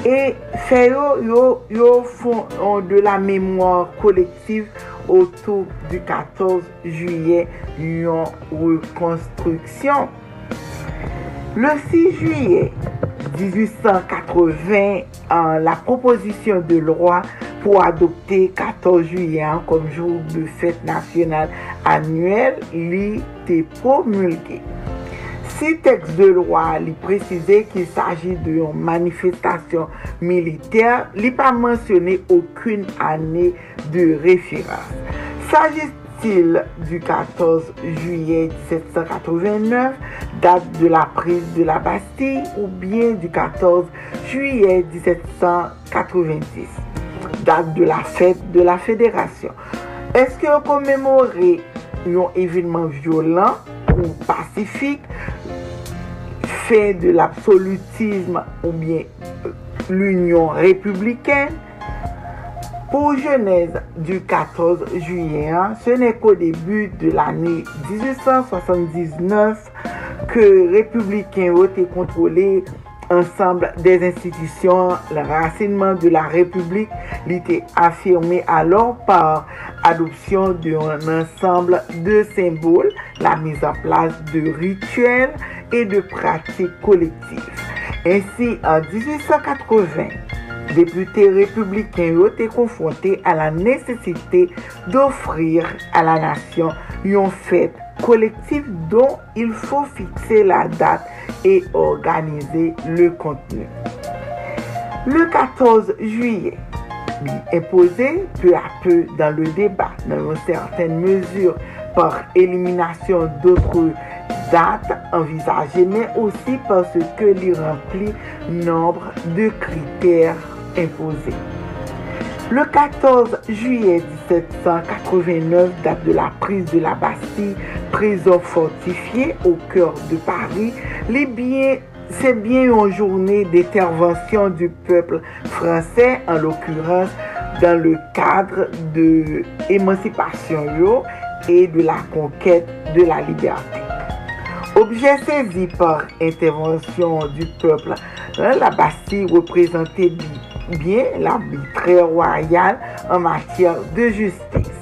E se yo, yo, yo fon de la memouan kolektiv otou du 14 juye yon rekonstruksyon. Le 6 juye 1880, an, la proposisyon de lwa pou adopte 14 juyen kom joun de fèt nasyonal anuel li te promulge. Si teks de lwa li prezize ki saji de yon manifestasyon militer, li pa mensyone akoun ane de referans. Saji du 14 juillet 1789, date de la prise de la Bastille, ou bien du 14 juillet 1790, date de la fête de la Fédération. Est-ce que commémorer yon événement violent ou pacifique de l'absolutisme ou bien l'union republiken, Pour Genèse du 14 juillet, ce n'est qu'au début de l'année 1879 que républicains ont été contrôlés ensemble des institutions. Le racinement de la République était affirmé alors par adoption d'un ensemble de symboles, la mise en place de rituels et de pratiques collectives. Ainsi, en 1880, députés républicains ont été confrontés à la nécessité d'offrir à la nation une fête collective dont il faut fixer la date et organiser le contenu. Le 14 juillet, imposé peu à peu dans le débat, dans une certaine mesure par élimination d'autres dates envisagées, mais aussi parce que il remplit nombre de critères imposés. Le 14 juillet 1789, date de la prise de la Bastille, prison fortifiée au cœur de Paris, c'est bien une journée d'intervention du peuple français, en l'occurrence dans le cadre de l'émancipation et de la conquête de la liberté. Objet saisi par intervention du peuple, la Bastille représentait bien l'arbitraire royal en matière de justice.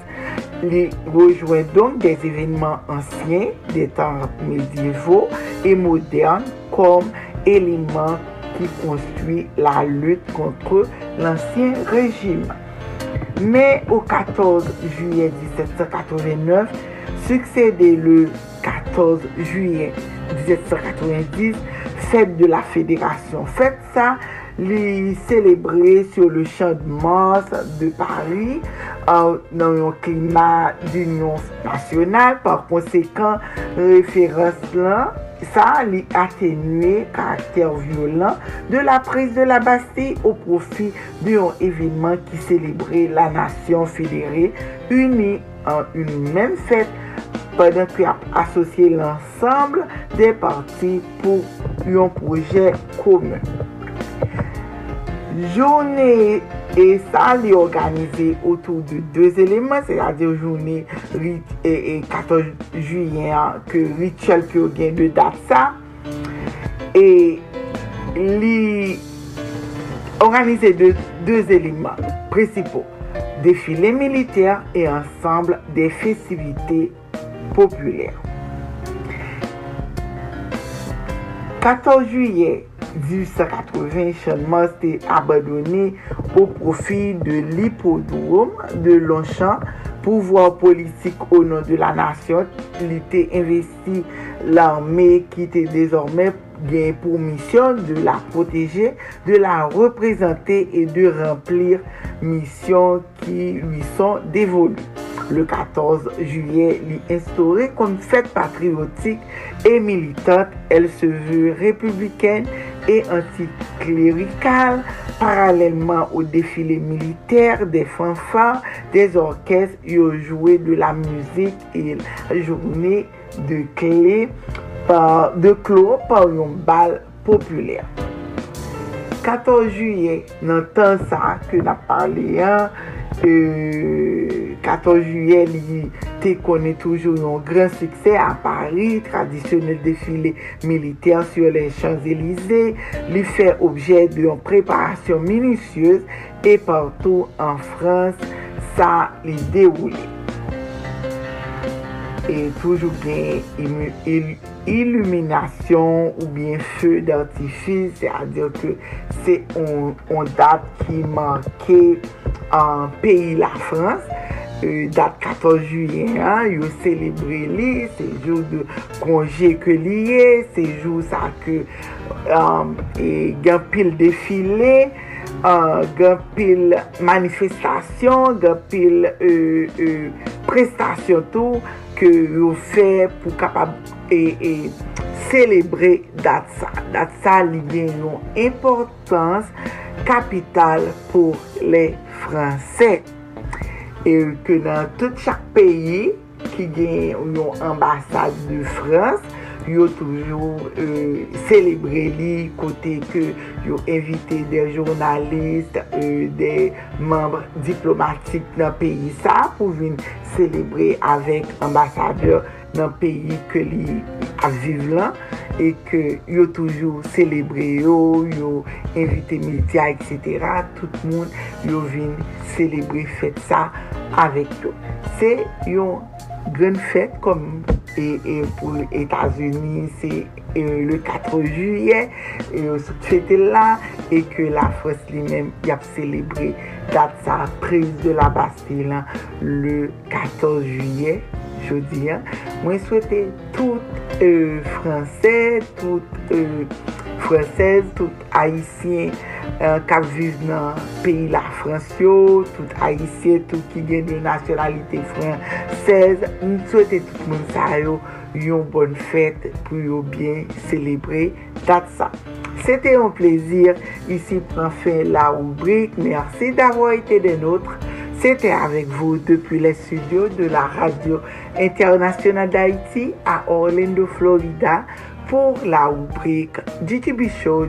Il rejoint donc des événements anciens, des temps médiévaux et modernes comme éléments qui construisent la lutte contre l'ancien régime. Mais au 14 juillet 1789, succédé le 14 juillet 1790, fête de la fédération. Fête ça, les célébrer sur le champ de Mars de Paris dans un climat d'union nationale. Par conséquent, référence là, ça a atténué caractère violent de la prise de la Bastille au profit d'un événement qui célébrait la nation fédérée unie en une même fête padan ki ap asosye l'ensemble de parti pou yon proje koumen. Jounen e sa li organize otou de 2 eleman, se la de jounen 14 juyen ke ritual ki yo gen de dat sa, e li organize de 2 eleman presipo, defile militer e ansamble de festivite populèr. 14 juyè 1880, chanman se abadonè ou profi de l'hippodrome de Longchamp pouvoir politik ou nan de la nasyon li te investi l'armè ki te dezormè bien pour mission de la protéger, de la représenter et de remplir mission qui lui sont dévolues. Le 14 juillet, l'instauré comme fête patriotique et militante, elle se veut républicaine et anticléricale, parallèlement au défilé militaire des fanfares, des orchestres, ils ont joué de la musique et la journée de clé par, de klo par yon bal popüler. 14 juye nan tan sa ke na parli an, e, 14 juye li te konen toujou yon gran suksè a Paris, tradisyonel defile militer sur les Champs-Élysées, li fè objè de yon preparasyon minisyeuse e partou an Frans sa li deroule. E toujou gen imu il iluminasyon ou bien feu d'artifis, se a dir ke se on dat ki manke an peyi la Frans, euh, dat 14 juyen, yo celebre li, se jou de konje ke liye, se jou sa ke um, euh, e, gen pil defile, Uh, gen pil manifestasyon, gen pil uh, uh, prestasyon tou ke yo fè pou kapab e celebre dat sa. Dat sa li gen yon importans kapital pou le Fransè. E ke nan tout chak peyi ki gen yon ambasade de Frans, yo toujou euh, celebre li kote ke yo evite de jounaliste, euh, de membre diplomatik nan peyi sa pou vin celebre avèk ambasadeur nan peyi ke li aviv lan e ke yo toujou celebre yo, yo invite media, etc. Tout moun yo vin celebre fèt sa avèk yo. Se yon gren fèt kom e, e pou Etats-Unis, se e, le 4 juyè, e, yo sou fètè la, e ke la fòs li mèm yap celebre dat sa prise de la Bastille le 14 juyè jodi an, mwen souwete tout euh, fransè, tout euh, fransèz, tout haïsyen euh, kap vive nan peyi la fransyo, tout haïsyen, tout ki gen de nasyonalite fransez. mwen souwete tout moun sa yo yon bon fèt pou yo bien celebre dat sa. Sete yon plezir, isi pran fin la oubrik, mersi d'avou ete den notre sete avek vou depi le studio de la Radio Internationale d'Haïti a Orlando, Florida, pou la oubrik DJB Show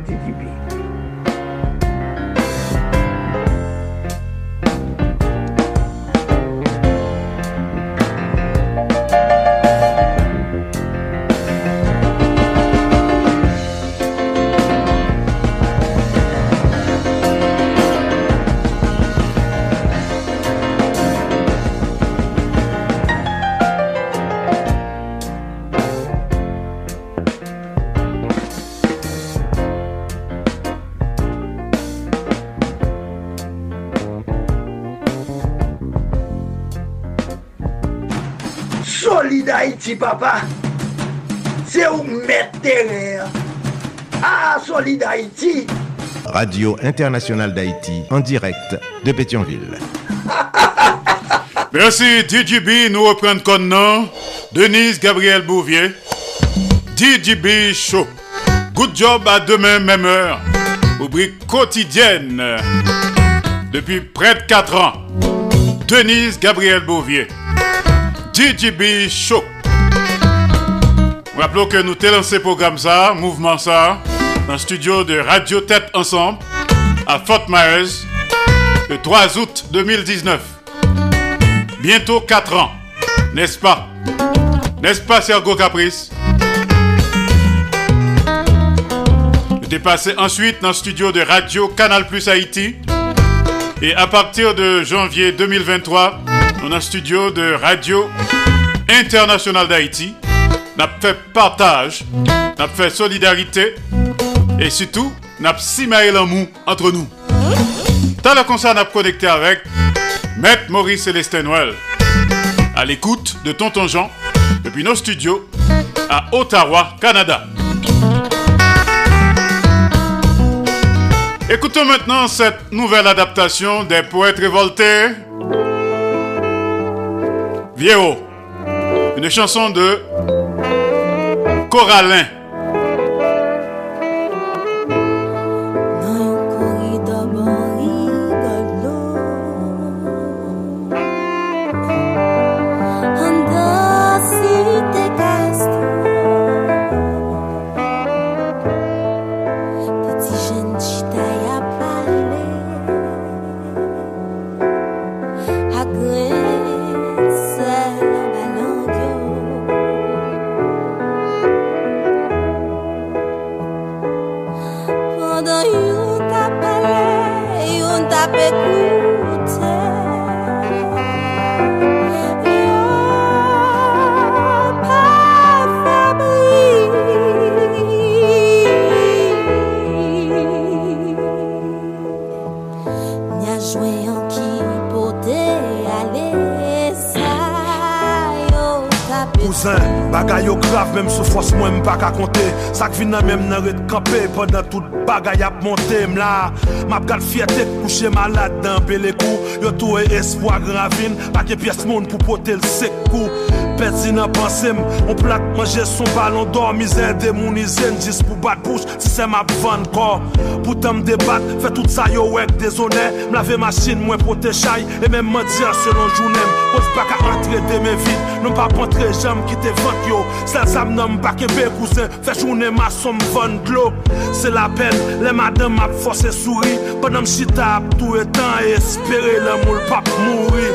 Papa. C'est où mettre Ah, Solid Haïti. Radio Internationale d'Haïti, en direct de Pétionville. Merci DJB, nous reprenons comme nom Denise Gabriel Bouvier. DJB Show. Good job à demain, même heure. Rubrique quotidienne. Depuis près de 4 ans. Denise Gabriel Bouvier. DJB Show. Rappelons que nous t'ai lancé programme ça, mouvement ça, dans le studio de Radio Tête Ensemble, à Fort Myers, le 3 août 2019. Bientôt 4 ans, n'est-ce pas? N'est-ce pas, Sergo Caprice J'étais passé ensuite dans le studio de Radio Canal Plus Haïti. Et à partir de janvier 2023, dans le studio de Radio International d'Haïti n'a fait partage, n'a fait solidarité et surtout n'a simaé l'amour entre nous. Dans le concert, n'a connecté avec Maître Maurice Célestin Noël à l'écoute de Tonton Jean depuis nos studios à Ottawa, Canada. Écoutons maintenant cette nouvelle adaptation des poètes révoltés. Viero, une chanson de Coralin. Fos mwen m baka konte Sak vin nan menm nan ret kampe Pendan tout bagay ap monte m la Map gal fiyate kouche malade dan bele kou Yo tou e espo a gravin Pake piyes moun pou pote l peti nan pansem On plak manje son balon dor Mizen demonize m jis pou bat bouch Si se map van kor Poutan m debat, fe tout sa yo wek dezone M lave masin mwen pote chay E men m diya selon jounem Kos pa ka antre de men vid Non pa pantre jam ki te vant yo. Sel sam nan m pa kebe kousen Fe jounem asom van glo Se la pen, le madan map fose souri. Panan m chita ap tou etan E espere le moul pap mouri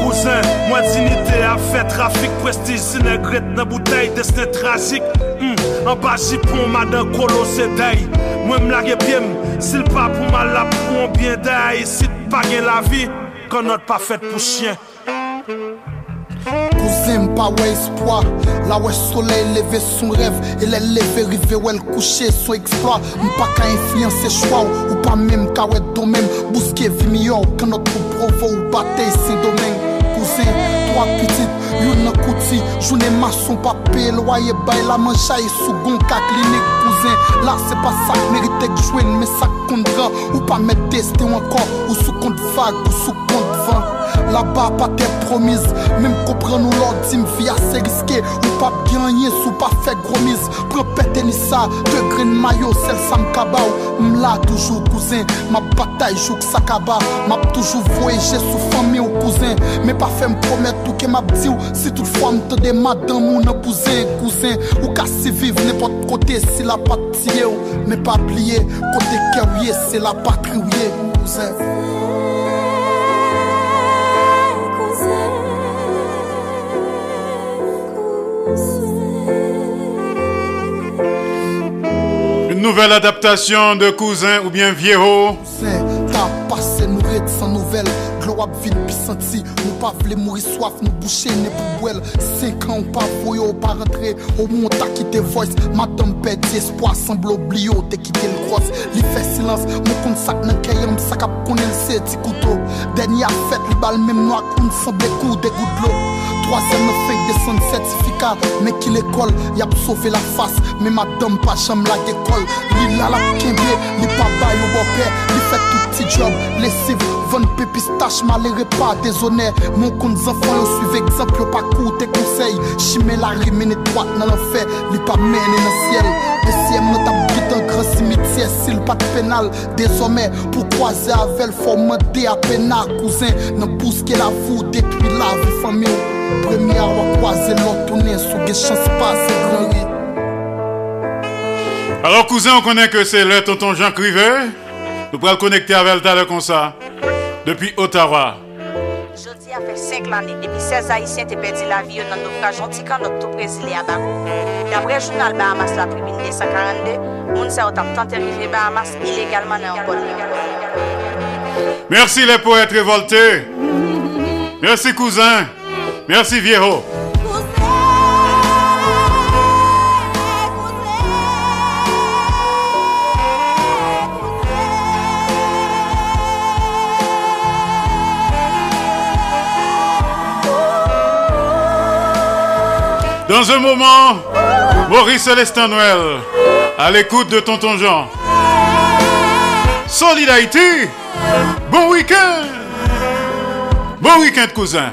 Kousen, mwen dinite a fe trafik Prestij sinegret nan boutay Desne tragik An hmm, ba jipon madan kolon seday Mwen m lage biem Sil pa pou mal la pou an bien day Sit pa gen la vi Kon not pa fet pou chien. Kouzim pa wè espoi La wè soleil leve son rev E lè leve rive wè l kouche son eksploit M pa ka influence chwa ou Ou pa mèm ka wè domèm Bouske vimi yo Kan not pou provo ou batey sin domèm Toa pitit Yon nan kouti, jounen mason pa pe Loye bay la manjaye sou gon ka klinik Kouzin, la se pa sak meritek jwen Me sak kont gran Ou pa met teste ou ankon Ou sou kont vag ou sou kont van La ba pa te promise Mem kopren nou lor di m vi ase riske Ou pa byanyen sou pa fe gromiz Pren pete ni sa, de gren mayo Sel sa m kaba ou m la toujou kouzin Ma batay jouk sa kaba. Map toujou voyeje sou fami ou kouzin Me pa fe m promet ou ke map di ou. Si tout fwa m te de madan moun apouzin kouzin Ou ka si vive nepot kote si la patiye ou. Me pa pliye, kote kerye se la patriye kouzin nouvelle adaptation de Cousin ou bien Viejo? Ta pase nou red san nouvel Glo ap vin pi santi Nou pa vle mouri soif nou bouche ne pou bwel Sek an ou pa voyo ou pa rentre Ou moun ta kite voice. Madame pedi espoir Semble oblio te kite l gros Li Sak ap konen se ti kouto Denye a fet li bal akoun Semble kou de lo Troisième fake de son certificat Mais qui l'école, y a sauvé la face. Mais madame pas jamais la d'école Li la la kembe, li pa bay ou bopé Li fait tout petit job, lessive Von pépistache, malheureux pas déshonneur. Mon compte enfants, yo suive exemple Yo pas coûte conseils. Chimé la rime étroite dans l'enfer. Li pas mené dans le ciel. DCM nous t'a un grand cimetière. S'il pas de pénal Désormais, pour croiser avec Faut demander à pénal cousin. Nan bousque la vous détruit la vie famille Première Sous des chances pas Alors, cousin, on connaît que c'est le tonton Jean Crivet. Nous pourrons le connecter avec le comme ça. Depuis Ottawa. Jodi a fait 5 l'année depuis 16 Haïtiens te perdu la vie dans le naufrage antican notre brésilien à Bakou. D'après le journal Bahamas la 1942, moun sa otap tente arrivé Bahamas illégalement dans bol. Merci les poètes révoltés. Merci cousin. Merci Viejo. Dans un moment, Maurice Célestin Noël, à l'écoute de Tonton Jean. Solid bon week-end. Bon week-end, cousin.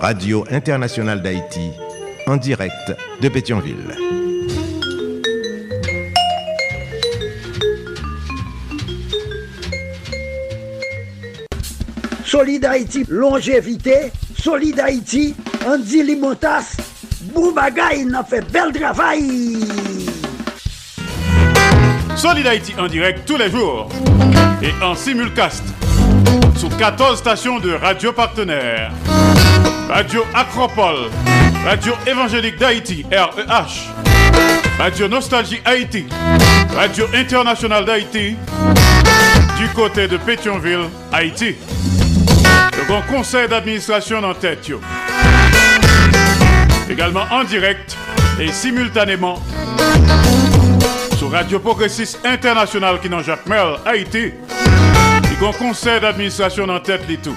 Radio Internationale d'Haïti en direct de Pétionville. Solid Haïti, longévité. Solid Haïti, Andy Limotas. Boubagaï, il a fait bel travail. Solid Haïti en direct tous les jours et en simulcast sur 14 stations de radio partenaires. Radio Acropole, Radio Évangélique d'Haïti, REH, Radio Nostalgie Haïti, Radio Internationale d'Haïti, du côté de Pétionville, Haïti. Le grand conseil d'administration en tête. Également en direct et simultanément sur Radio Progressiste International qui dans Jacques Mel, Haïti, et qu'on conseil d'administration en tête les tout.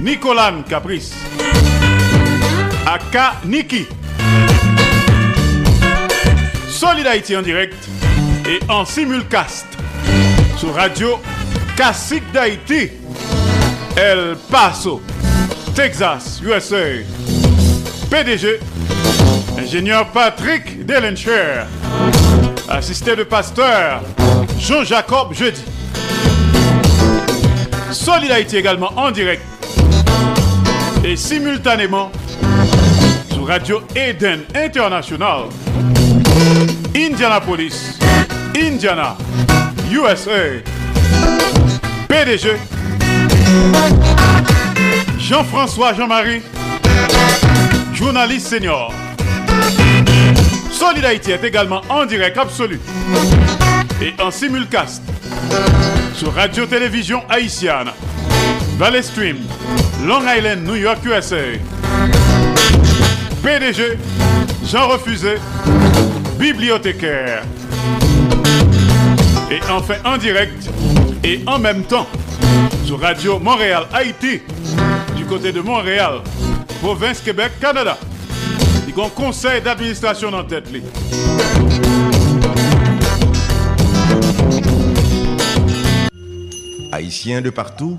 Nicolane Caprice. Aka Niki. Solid Haïti en direct et en simulcast sur Radio Classique d'Haïti, El Paso, Texas, USA. PDG, ingénieur Patrick Delencher, assisté de pasteur Jean-Jacob Jeudi. Solid Haïti également en direct et simultanément sur Radio Eden International, Indianapolis, Indiana, USA. PDG Jean-François Jean-Marie, journaliste senior. Solid Haïti est également en direct absolu et en simulcast sur Radio-Télévision Haïtienne, Valley Stream, Long Island, New York, USA. PDG Jean Refusé, bibliothécaire. Et enfin en direct et en même temps sur Radio Montréal Haïti du côté de Montréal, province Québec, Canada. Il conseil d'administration en tête. li. Haïtiens de partout,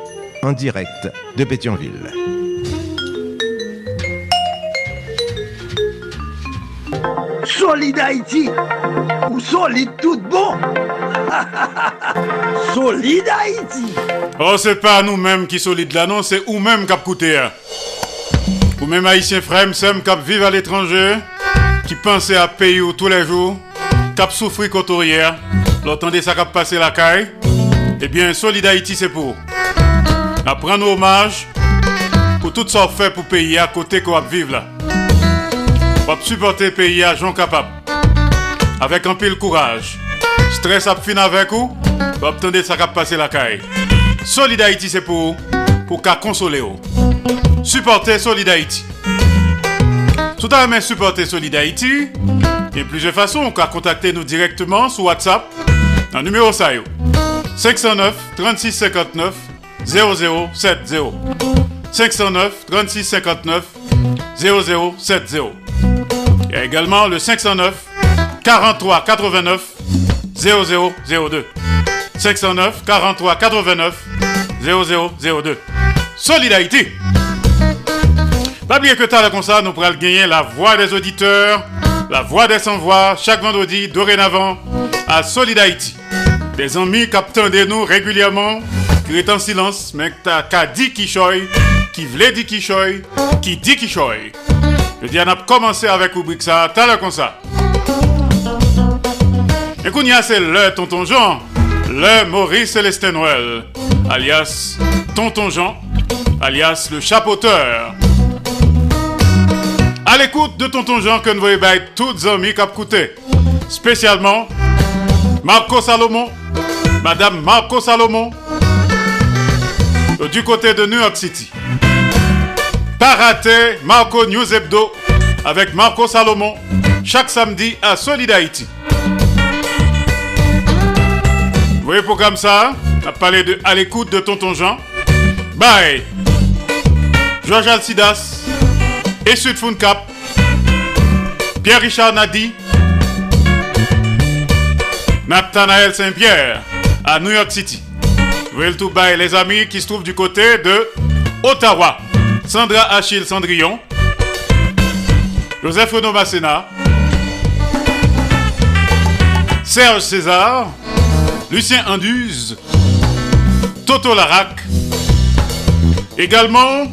en direct de Pétionville. Solid Haïti ou solide tout bon Solid Haïti Oh, c'est pas nous-mêmes qui solide là, non, c'est ou-même qui coûté. hein. Ou même haïtiens frères, m'sem, qui vivent à l'étranger, qui pensent à payer tous les jours, qui souffrir couturière, l'entendez ça qui passer la caille. Eh bien, Solid Haïti, c'est pour. Apprendre hommage pour tout ça fait pour payer à côté qu'on va vivre là. On va supporter pays à gens capables. Avec un pile courage. Stress à fin avec vous, vous obtenir ça qui passer la caille. Solid Haïti, c'est pour pour qu'à consoler. vous. Supporter Solid Haïti. Tout à même supporter Solid Haïti. A plusieurs façons. On peut contacter nous directement sur WhatsApp. Le numéro ça yo. 509 36 59 0070. 509 36 59 0070. Il y a également le 509 43 89 0002. 509 43 89 0002. Solidarité. Pas oublier que t'as comme ça, nous pourrons gagner la voix des auditeurs, la voix des sans-voix, chaque vendredi, dorénavant, à Solid Haïti. Des amis captant de nous régulièrement, est en silence, mais t'as qu'à dit qui choy, qui voulait dire qui choy, qui dit qui choy. Je dis, on a commencé avec rubrique ça, t'as comme ça. Et a, c'est le tonton Jean, le Maurice Célestin Noël, alias tonton Jean, alias le chapeauteur. Allez, l'écoute de Tonton Jean que nous voyons toutes amis cap coûté. Spécialement Marco Salomon, Madame Marco Salomon, du côté de New York City. Pas raté Marco News Hebdo avec Marco Salomon chaque samedi à Solid. Vous voyez programme ça On a parlé de à l'écoute de Tonton Jean. Bye. Georges Alcidas et Sud Cap. Pierre-Richard Nadi. Nathanaël Saint-Pierre à New York City. Bye les amis qui se trouvent du côté de Ottawa. Sandra Achille Cendrillon. Joseph Renaud. Serge César. Lucien Anduze, Toto Larac, également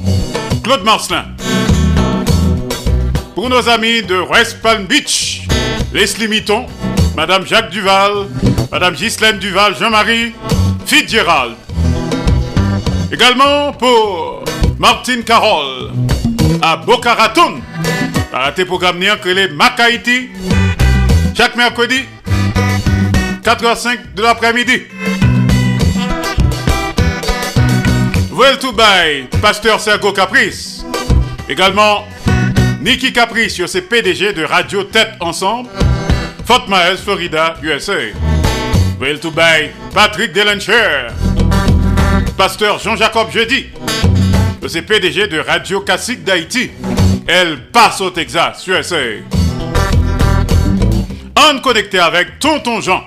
Claude Marcelin. Pour nos amis de West Palm Beach, Leslie Mitton, Madame Jacques Duval, Madame Ghislaine Duval, Jean-Marie Fitzgerald. Également pour Martine Carole à Boca Raton. Arrêtez programme que les chaque mercredi 4h05 de l'après-midi. Well buy, Pasteur Sergo Caprice. Également, Nicky Caprice, sur ses PDG de Radio Tête Ensemble. Fort Myers, Florida, USA. Well to buy, Patrick Delencher. Pasteur Jean-Jacob Jeudi, de ses PDG de Radio Classique d'Haïti. Elle passe au Texas, USA. En connecté avec Tonton Jean.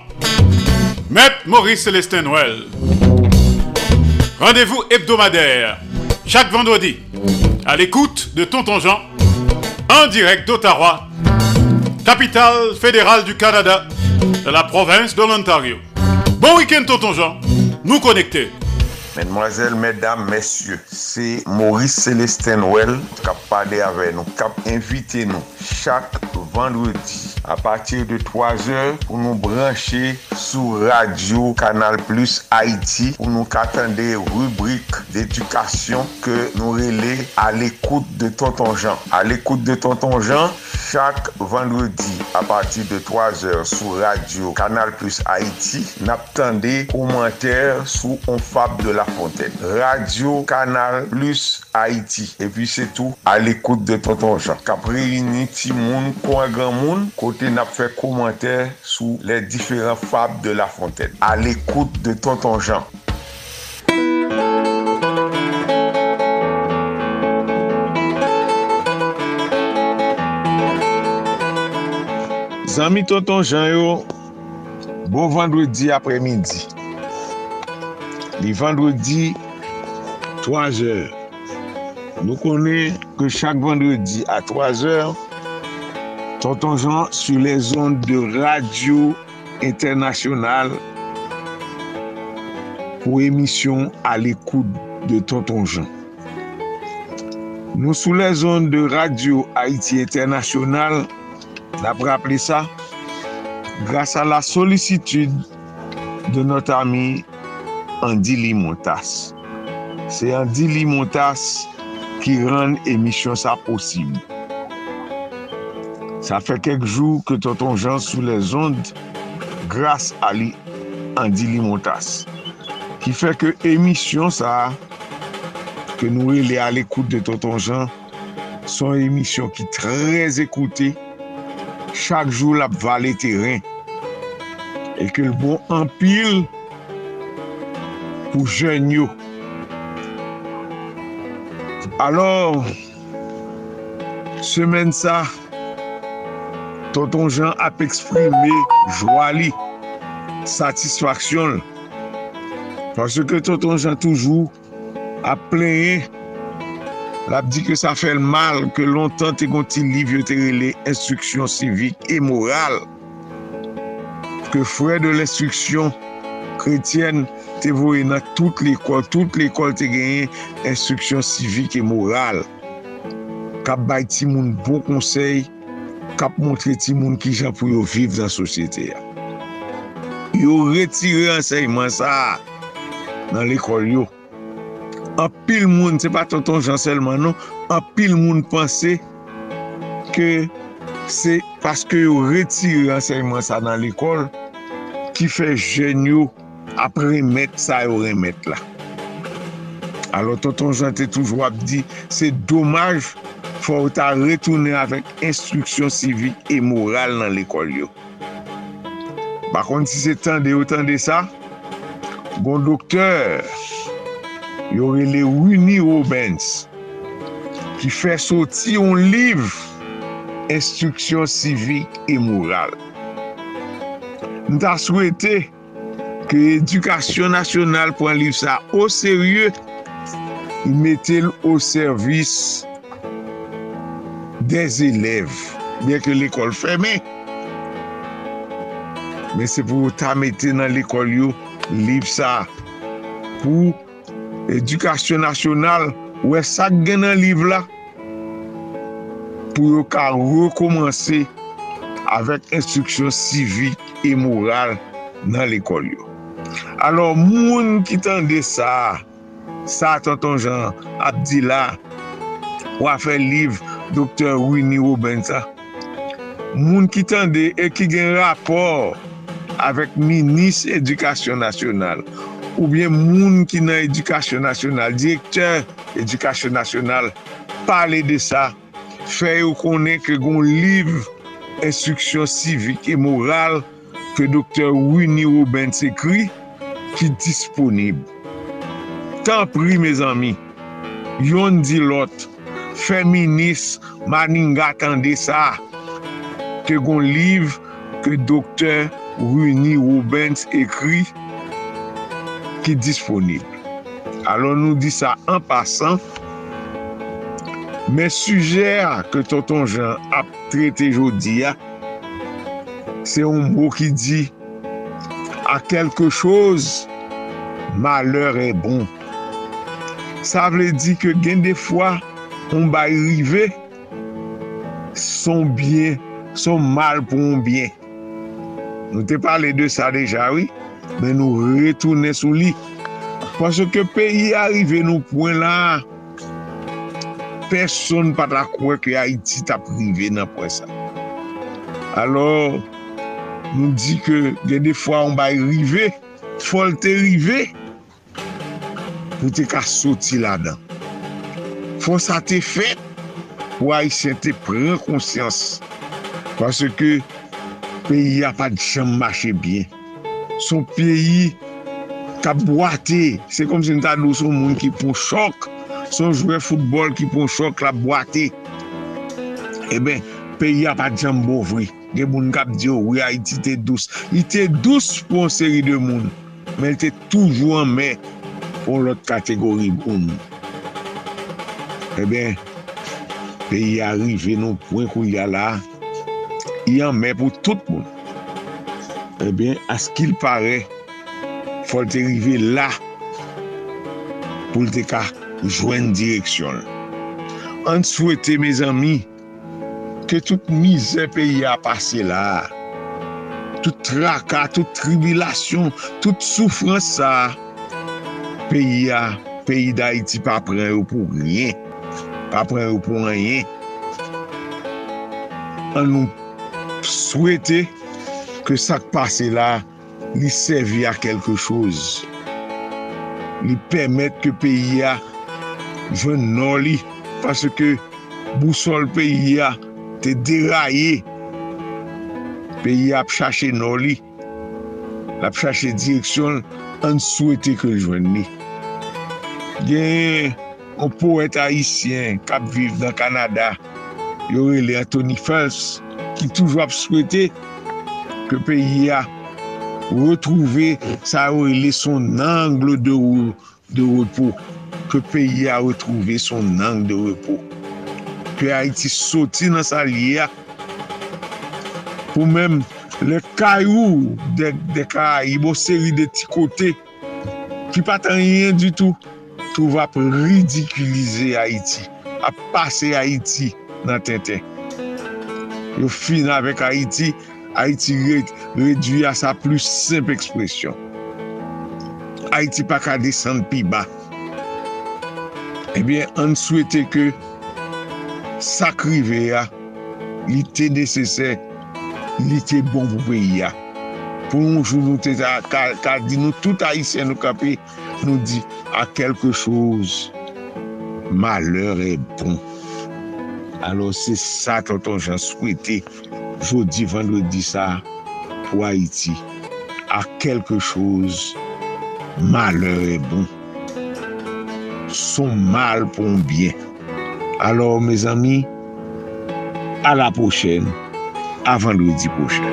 Maître Maurice Célestin Noël. Rendez-vous hebdomadaire chaque vendredi à l'écoute de Tonton Jean en direct d'Ottawa, capitale fédérale du Canada, de la province de l'Ontario. Bon week-end Tonton Jean, nous connecter. Mesdemoiselles, mesdames, messieurs, c'est Maurice Célestin Noël qui a parlé avec nous, qui a invité nous chaque vendredi à partir de 3 heures pour nous brancher sur Radio Canal Plus Haïti pour nous attendre des rubriques d'éducation que nous relais à l'écoute de Tonton Jean. À l'écoute de Tonton Jean, chaque vendredi à partir de 3 heures sur Radio Canal Plus Haïti, n'attendez commentaires sous on fable de la La Fontaine. Radio Canal Plus Haïti. Et puis c'est tout à l'écoute de Tonton Jean. Capri, réuni ti moun, kwa gran moun, Côté n'a fait commentaire sous les différents fables de La Fontaine. À l'écoute de Tonton Jean. Zami Tonton Jean yo, bon vendredi apremidi. Li vendredi, 3 or. Nou konen ke chak vendredi a 3 or, Tonton Jean sou les ondes de radio internasyonal pou emisyon a l'ekoute de Tonton Jean. Nou sou les ondes de radio Haiti Internasyonal, la praple sa, grasa la solisitude de not ami Andili Montas. Se Andili Montas ki ren emisyon sa posib. Sa fe kek jou ke tonton jan sou les ond grase a li Andili Montas. Ki fe ke emisyon sa ke nou e le al ekoute de tonton jan son emisyon ki trez ekoute chak jou la vale teren e ke l bon empil pou jen yo. Alors, semen sa, tonton jen ap eksprime jwa li, satisfaksyon. Pase ke tonton jen toujou ap plenye, Lap di ke sa fel mal ke lontan te konti liv yo te rele instruksyon sivik e moral. Ke fre de l'instruksyon kretyen te voye nan tout l'ekol, tout l'ekol te genyen instruksyon sivik e moral. Kap bay ti moun bon konsey, kap montre ti moun ki jan pou yo viv nan sosyete ya. Yo retire anseyman sa nan l'ekol yo. An pil moun, se pa tonton jan selman non, an pil moun panse ke se paske yo retire anseyman sa nan l'ekol ki fe jen yo ap remet sa e yo remet la. Alo tonton jante toujou ap di, se domaj fò ou ta retounen avèk instruksyon sivik e moral nan l'ekol yo. Bakon si se tende ou tende sa, bon doktor yore le Winnie Robbins ki fè soti yon liv instruksyon sivik e moral. Nta souwete ke edukasyon nasyonal pou an liv sa o serye, y metel o servis des elev. Bien ke l'ekol feme, men se pou ta mette nan l'ekol yo, liv sa pou edukasyon nasyonal wè e sak gen nan liv la pou yo ka rekomansi avèk instruksyon sivik e moral nan l'ekol yo. alor moun ki tende sa, sa tonton jan Abdila, wafè liv Dr. Winnie Robinson. Moun ki tende e ki gen rapor avèk Minis Edukasyon Nasyonal, ou bien moun ki nan Edukasyon Nasyonal, Direkter Edukasyon Nasyonal, pale de sa, fè yo konen ke gon liv instruksyon sivik e moral ke Dr. Winnie Robinson ekri, ki disponib. Tan pri, me zami, yon di lot, feminis, maninga tende sa, ke gon liv ke doktor Rooney Robbins ekri ki disponib. Alon nou di sa an pasan, men sujer ke Tonton Jean ap trete jodi ya, se yon mou ki di à quelque chose, malheur est bon. Ça veut dire que gain des fois, on va arriver, son bien, son mal pour un bien. Nous te parlé de ça déjà, oui, mais nous retournons sous lit. Parce que pays arrivé nous point là, personne pas la croire que Haïti t'a privé dans point ça. Alors, Nou di ke gen defwa an bay rive, fol te rive, pou te ka soti la dan. Fon sa te fet, pou a y se te pren konsyans. pwase ke peyi a pa di chan mache bien. Son peyi ka boate, se kom se nta nou son moun ki pou chok, son jwè foutbol ki pou chok la boate. E ben, peyi a pa di chan bovri. Gen moun kap diyo, wè Haiti te dous. I te dous pou an seri de moun. Men te toujou an men pou lot kategori moun. Eh e ben, peyi arive nou pwen kou yala, yon men pou tout moun. E eh ben, askil pare, fol te rive la pou lte ka jwen direksyon. An souwete, mes ami, ke tout mize peyi a pase la, tout traka, tout tribilasyon, tout soufran sa, peyi a, peyi da iti pa pren ou pou rien, pa pren ou pou rien. An nou souwete ke sak pase la, li servi a kelke chouz. Li pemet ke peyi a, ven non li, parce ke bousol peyi a, te deraye. Peyi ap chache nou li. Ap chache direksyon an souwete ke jwen ni gen an poet haisyen kap viv nan Kanada yore le Anthony Fels, ki toujwa ap souwete ke peyi a retrouve sa yore le son angle de, de repos ke peyi a retrouve son angle de repos. ke Haiti soti nan sa liya pou mèm le kayou de, de Karaib ou seri de ti kote ki patan yen du tout tou va pou ridikulize Haiti a pase Haiti nan tenten yo fin avèk Haiti Haiti redwi a sa plus simple ekspresyon. Haiti pa ka desan pi ba. Ebyen an souwete ke sakrive ya, li te desese, li te bon pou peyi ya. Pou nou jou nou te ta, ka, ka di nou tout haisyen nou kapi, nou di a kelke chouz, maleur e bon. Alo se sa tonton jan souwete, jodi vendredi sa, pou Haiti, a kelke chouz, maleur e bon. Son mal pou mbyen. Alors, mes amis, à la prochaine, à vendredi prochain.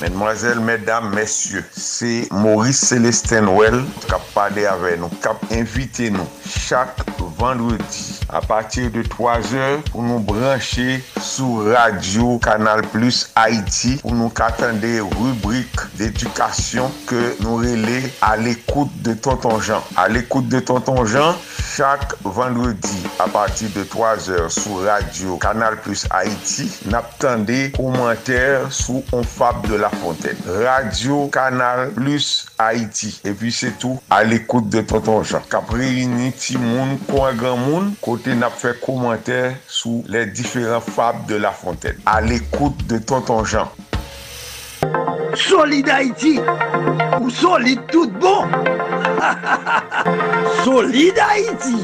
Mesdemoiselles, mesdames, messieurs, c'est Maurice Célestin Well, cap a parlé avec nous, qui a invité nous chaque vendredi à partir de 3 heures pour nous brancher sur Radio Canal Plus Haïti pour nous attendre des rubriques d'éducation que nous relais à l'écoute de Tonton Jean. À l'écoute de Tonton Jean, chaque vendredi à partir de 3 heures sur Radio Canal Plus Haïti, n'attendez commentaires sous On Fab de la Fontaine. Radio Canal Plus Haïti. Et puis c'est tout l'écoute de Tonton Jean. Cap réuni ti moun, grand moun, côté n'a fait commentaire sous les différents fables de la Fontaine. À l'écoute de Tonton Jean. Solide Haïti ou solide tout bon Solide Haïti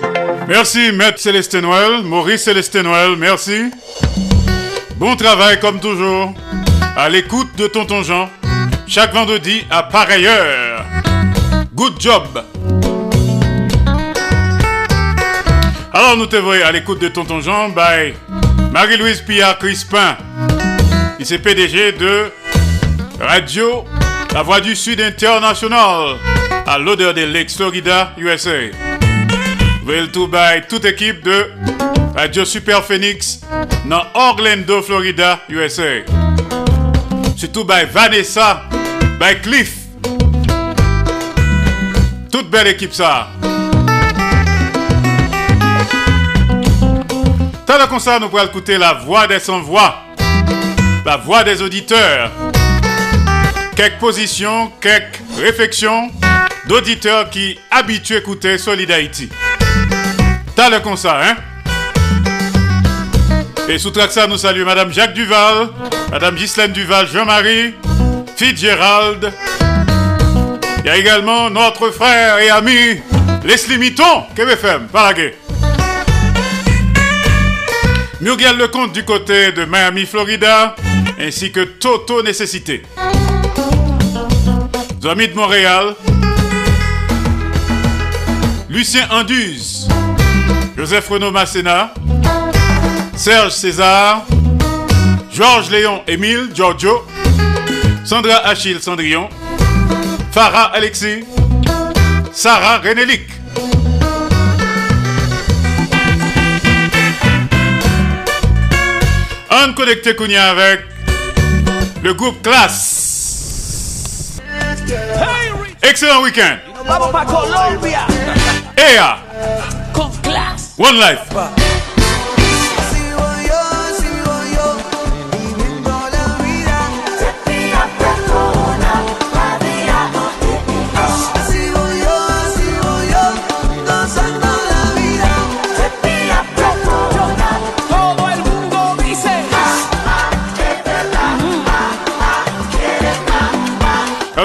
Merci, Maître Célestin Noël, Maurice Célestin Noël, merci. Bon travail comme toujours. À l'écoute de Tonton Jean, chaque vendredi à pareille heure. Good job. Alors nous te voyons à l'écoute de Tonton Jean by Marie-Louise Pillard Crispin. Il est PDG de Radio La Voix du Sud International à l'odeur de Lake Florida, USA. Well to by toute équipe de Radio Super Phoenix dans Orlando, Florida, USA. Surtout by Vanessa, by Cliff. Toute belle équipe ça. Tant comme ça, nous pourrons écouter la voix des sans-voix, la voix des auditeurs. Quelques positions, quelques réflexions d'auditeurs qui habituent à écouter Solid Haïti. T'as le ça, hein? Et sous ça, nous saluons Madame Jacques Duval, Madame Ghislaine Duval, Jean-Marie, Fitzgerald. Il y a également notre frère et ami Leslie Mitton, KBFM, Paraguay. Muriel Lecomte du côté de Miami, Florida, ainsi que Toto Nécessité. Nos amis de Montréal, Lucien Anduze, Joseph Renaud Masséna, Serge César, Georges Léon Émile Giorgio, Sandra Achille Cendrillon, Farah Alexis, Sarah Renélic. On connecté Kounia avec le groupe Classe. Excellent week-end. EA. One Life.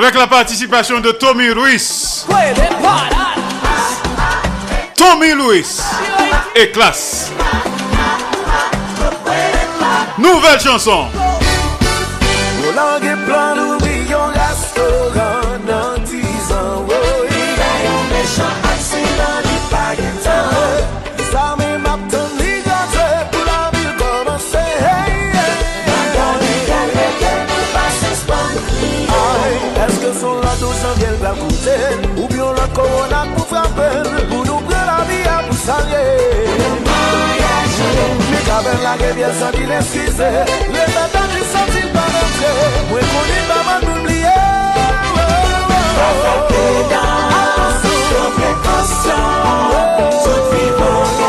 Avec la participation de Tommy Ruiz. Tommy Louis et Classe. Nouvelle chanson. lage byen san di leskize Le tatan di san di l'parante Mwen koni pa man moun bliye Profet pedan, sou profet konsyon Sou tri bon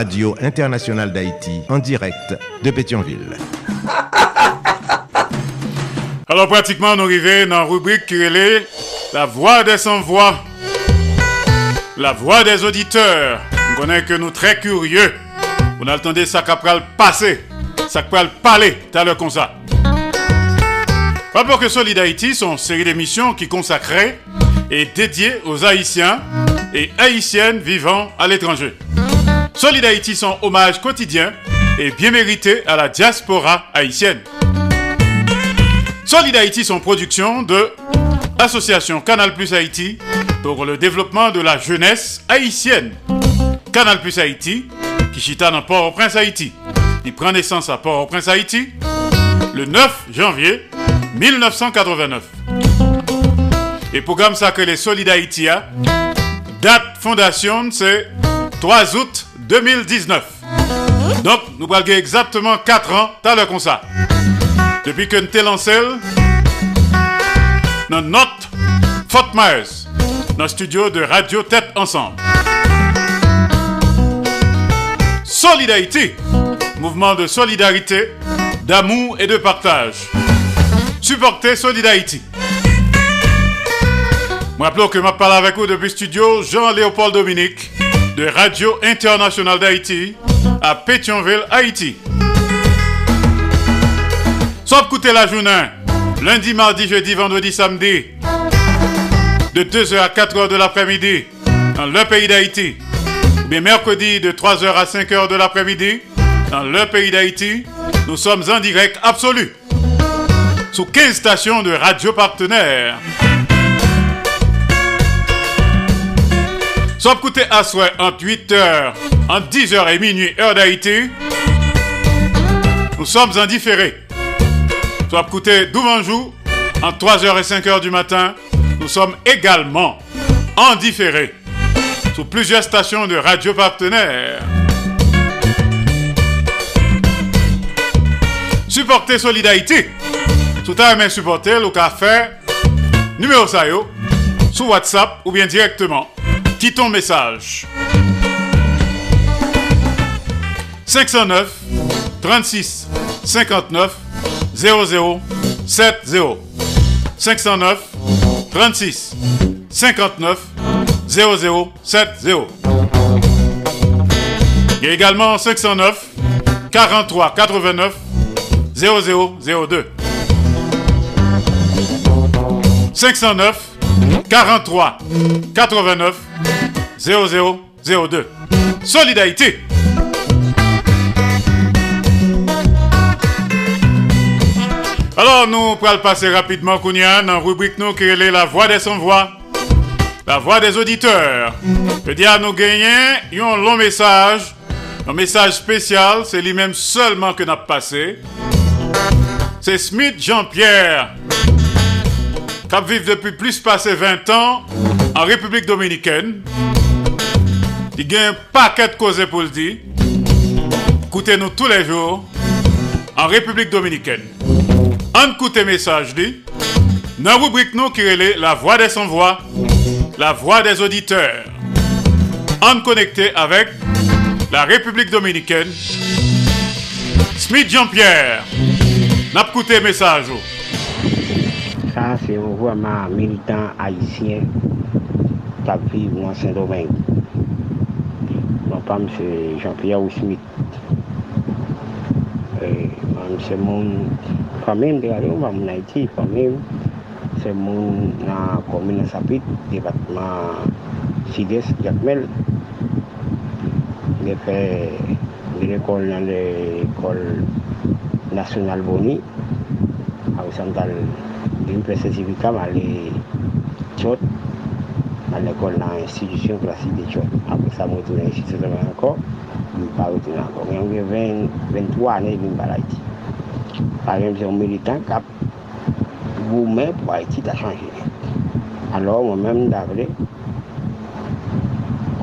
Radio Internationale d'Haïti, en direct de Pétionville. Alors pratiquement, nous arrivons dans la rubrique qui est la voix des sans-voix, la voix des auditeurs. On connaît que nous très curieux. On a entendu ça qui le passer, ça qui le parler, t'as le comme ça. Rapport que Solid Haïti sont une série d'émissions qui consacrée et dédiée aux Haïtiens et Haïtiennes vivant à l'étranger. Solid Haïti, son hommage quotidien et bien mérité à la diaspora haïtienne. Solid Haïti, son production de Association Canal Plus Haïti pour le développement de la jeunesse haïtienne. Canal Plus Haïti, chita dans Port-au-Prince Haïti. Il prend naissance à Port-au-Prince Haïti le 9 janvier 1989. Et pour programme sacré les Solid Haïti, date fondation c'est 3 août 2019. Donc, nous avons exactement 4 ans, t'as le comme ça. Depuis que nous avons lancé, dans notre Fort Myers, dans le studio de Radio Tête Ensemble. Solidarité, mouvement de solidarité, d'amour et de partage. Supportez Solidarité. Je rappelle que je parle avec vous depuis le studio Jean-Léopold Dominique de Radio Internationale d'Haïti à Pétionville, Haïti. Sauf écouter la journée, lundi, mardi, jeudi, vendredi, samedi, de 2h à 4h de l'après-midi, dans le pays d'Haïti. Ou bien mercredi, de 3h à 5h de l'après-midi, dans le pays d'Haïti. Nous sommes en direct absolu. Sous 15 stations de radio partenaires. Sauf écouter à souhait entre 8h, entre 10h et minuit, heure d'Haïti. Nous sommes en différé. Soit écouter Douvanjou, entre 3h et 5h du matin. Nous sommes également en différé. Sous plusieurs stations de radio partenaires. Supporter Solidarité. Sous ta main supporter le café. Numéro ça yo, Sous WhatsApp ou bien directement. Quitte ton message. 509 36 59 00 70 509 36 59 00 70 Il y également 509 43 89 0002 509 43 89 0002 Solidarité Alors nous pourrons passer rapidement Kounia dans la rubrique nous qui est la voix des sans-voix. La voix des auditeurs. Je dis à nous gagner un long message. Un message spécial, c'est lui-même seulement que nous avons passé. C'est Smith Jean-Pierre, qui vit depuis plus passé 20 ans en République dominicaine. Il a un paquet de causes pour le dire. Écoutez-nous tous les jours en République dominicaine. On écoute message dit. Dans la rubrique nous qui est la voix des sans-voix, la voix des auditeurs. On connecté avec la République dominicaine. Smith Jean-Pierre. N'a écouté message. Vraiment militant haïtien qui vit dans Saint-Domingue. Mon père, c'est Jean-Pierre Smith. C'est mon famille de mon Haïti, famille. C'est mon commune Sapit, département Sud-Est, Jacmel. J'ai fait l'école dans l'école nationale Boni, à Mwen pre sertifika mwen ale chot, nan l'ekol nan institisyon klasik de chot. Apre sa mwen tounen institisyon mwen ankon, mwen pa retounen ankon. Mwen mwen 23 ane mwen ba la iti. Par exemple, mwen militant kap goumen pou la iti ta chanje. Alors mwen mwen mwen davle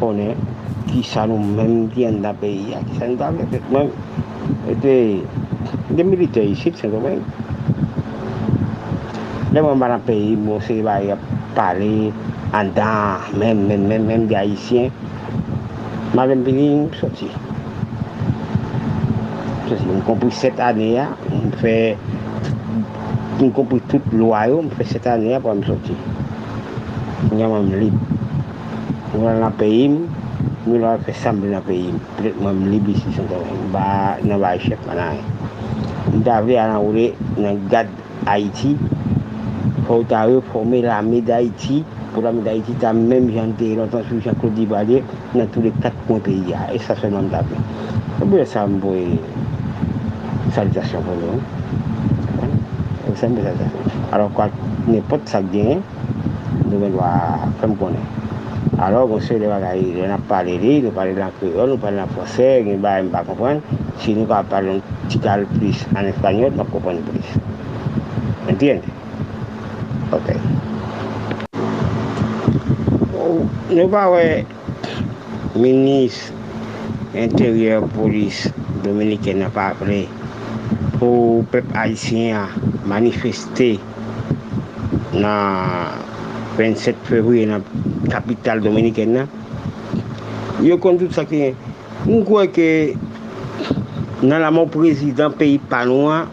konen ki sa nou mwen diyen da peyi a, ki sa nou davle. Mwen ete de milite isi, se mwen mwen. Le mwen ban an peyi, bon se ba yap pale, an dan, men, men, men, men, di Haitien, ma ven pili m soti. Soti, m kompri set ane ya, m fe, m kompri tout lwa yo, m fe set ane ya pou m soti. M yaman m lib. M wan an peyi m, m yaman fe sambi an peyi m, pletman m lib isi son konen, ba nan ba chep manan. M ta ve an an oule nan gad Haiti, faut reformer l'armée d'Haïti. Pour l'armée d'Haïti, tu as même chanté longtemps sur Jean-Claude Dibalier dans tous les quatre coins du pays. Et ça, c'est le nom d'armée. C'est ça, salutation pour nous. C'est une salutation. Alors, quoi, n'importe ça gagne, nous devons faire connaître. Alors, on sait les bagages, on a parlé, on parle en créole, on parle en français, on ne va pas comprendre. Si nous parlons un petit peu plus en espagnol, on comprend plus. Entiendes? Ok. Nou pa wè minis interior polis Dominike nan pa apre pou pep Haitien manifeste nan 27 februye nan kapital Dominike nan yo kon tout sa ki mwen kwe ke nan la moun prezident peyi panwa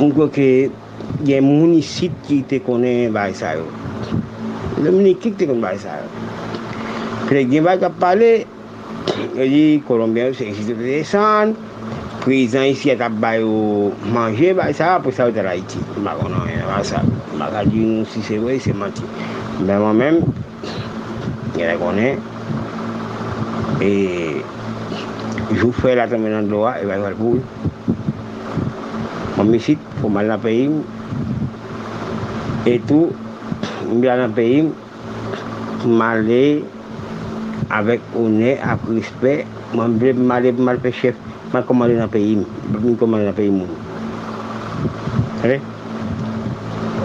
mwen kwe ke gen mounisit ki te konen bay sa yo. Le mouni kik te konen bay sa yo. Pre gen bay kap pale, yo di Kolombiyan se yon sit te desan, prezan yon si ap bay yo manje bay sa, pou sa yo te la iti. Maka konon yon bay sa yo. Maka di yon si se wey se manti. Ben Mwen men, gen la konen, e... Jou fè la temenan do a, e bay valpou. Mwen misit, pou mal la peyi, Etou, mbi nan peyi, male avèk one ap rispe, mwen ble male mal pe chef, mwen komande nan peyi, mwen komande nan peyi moun. Sade?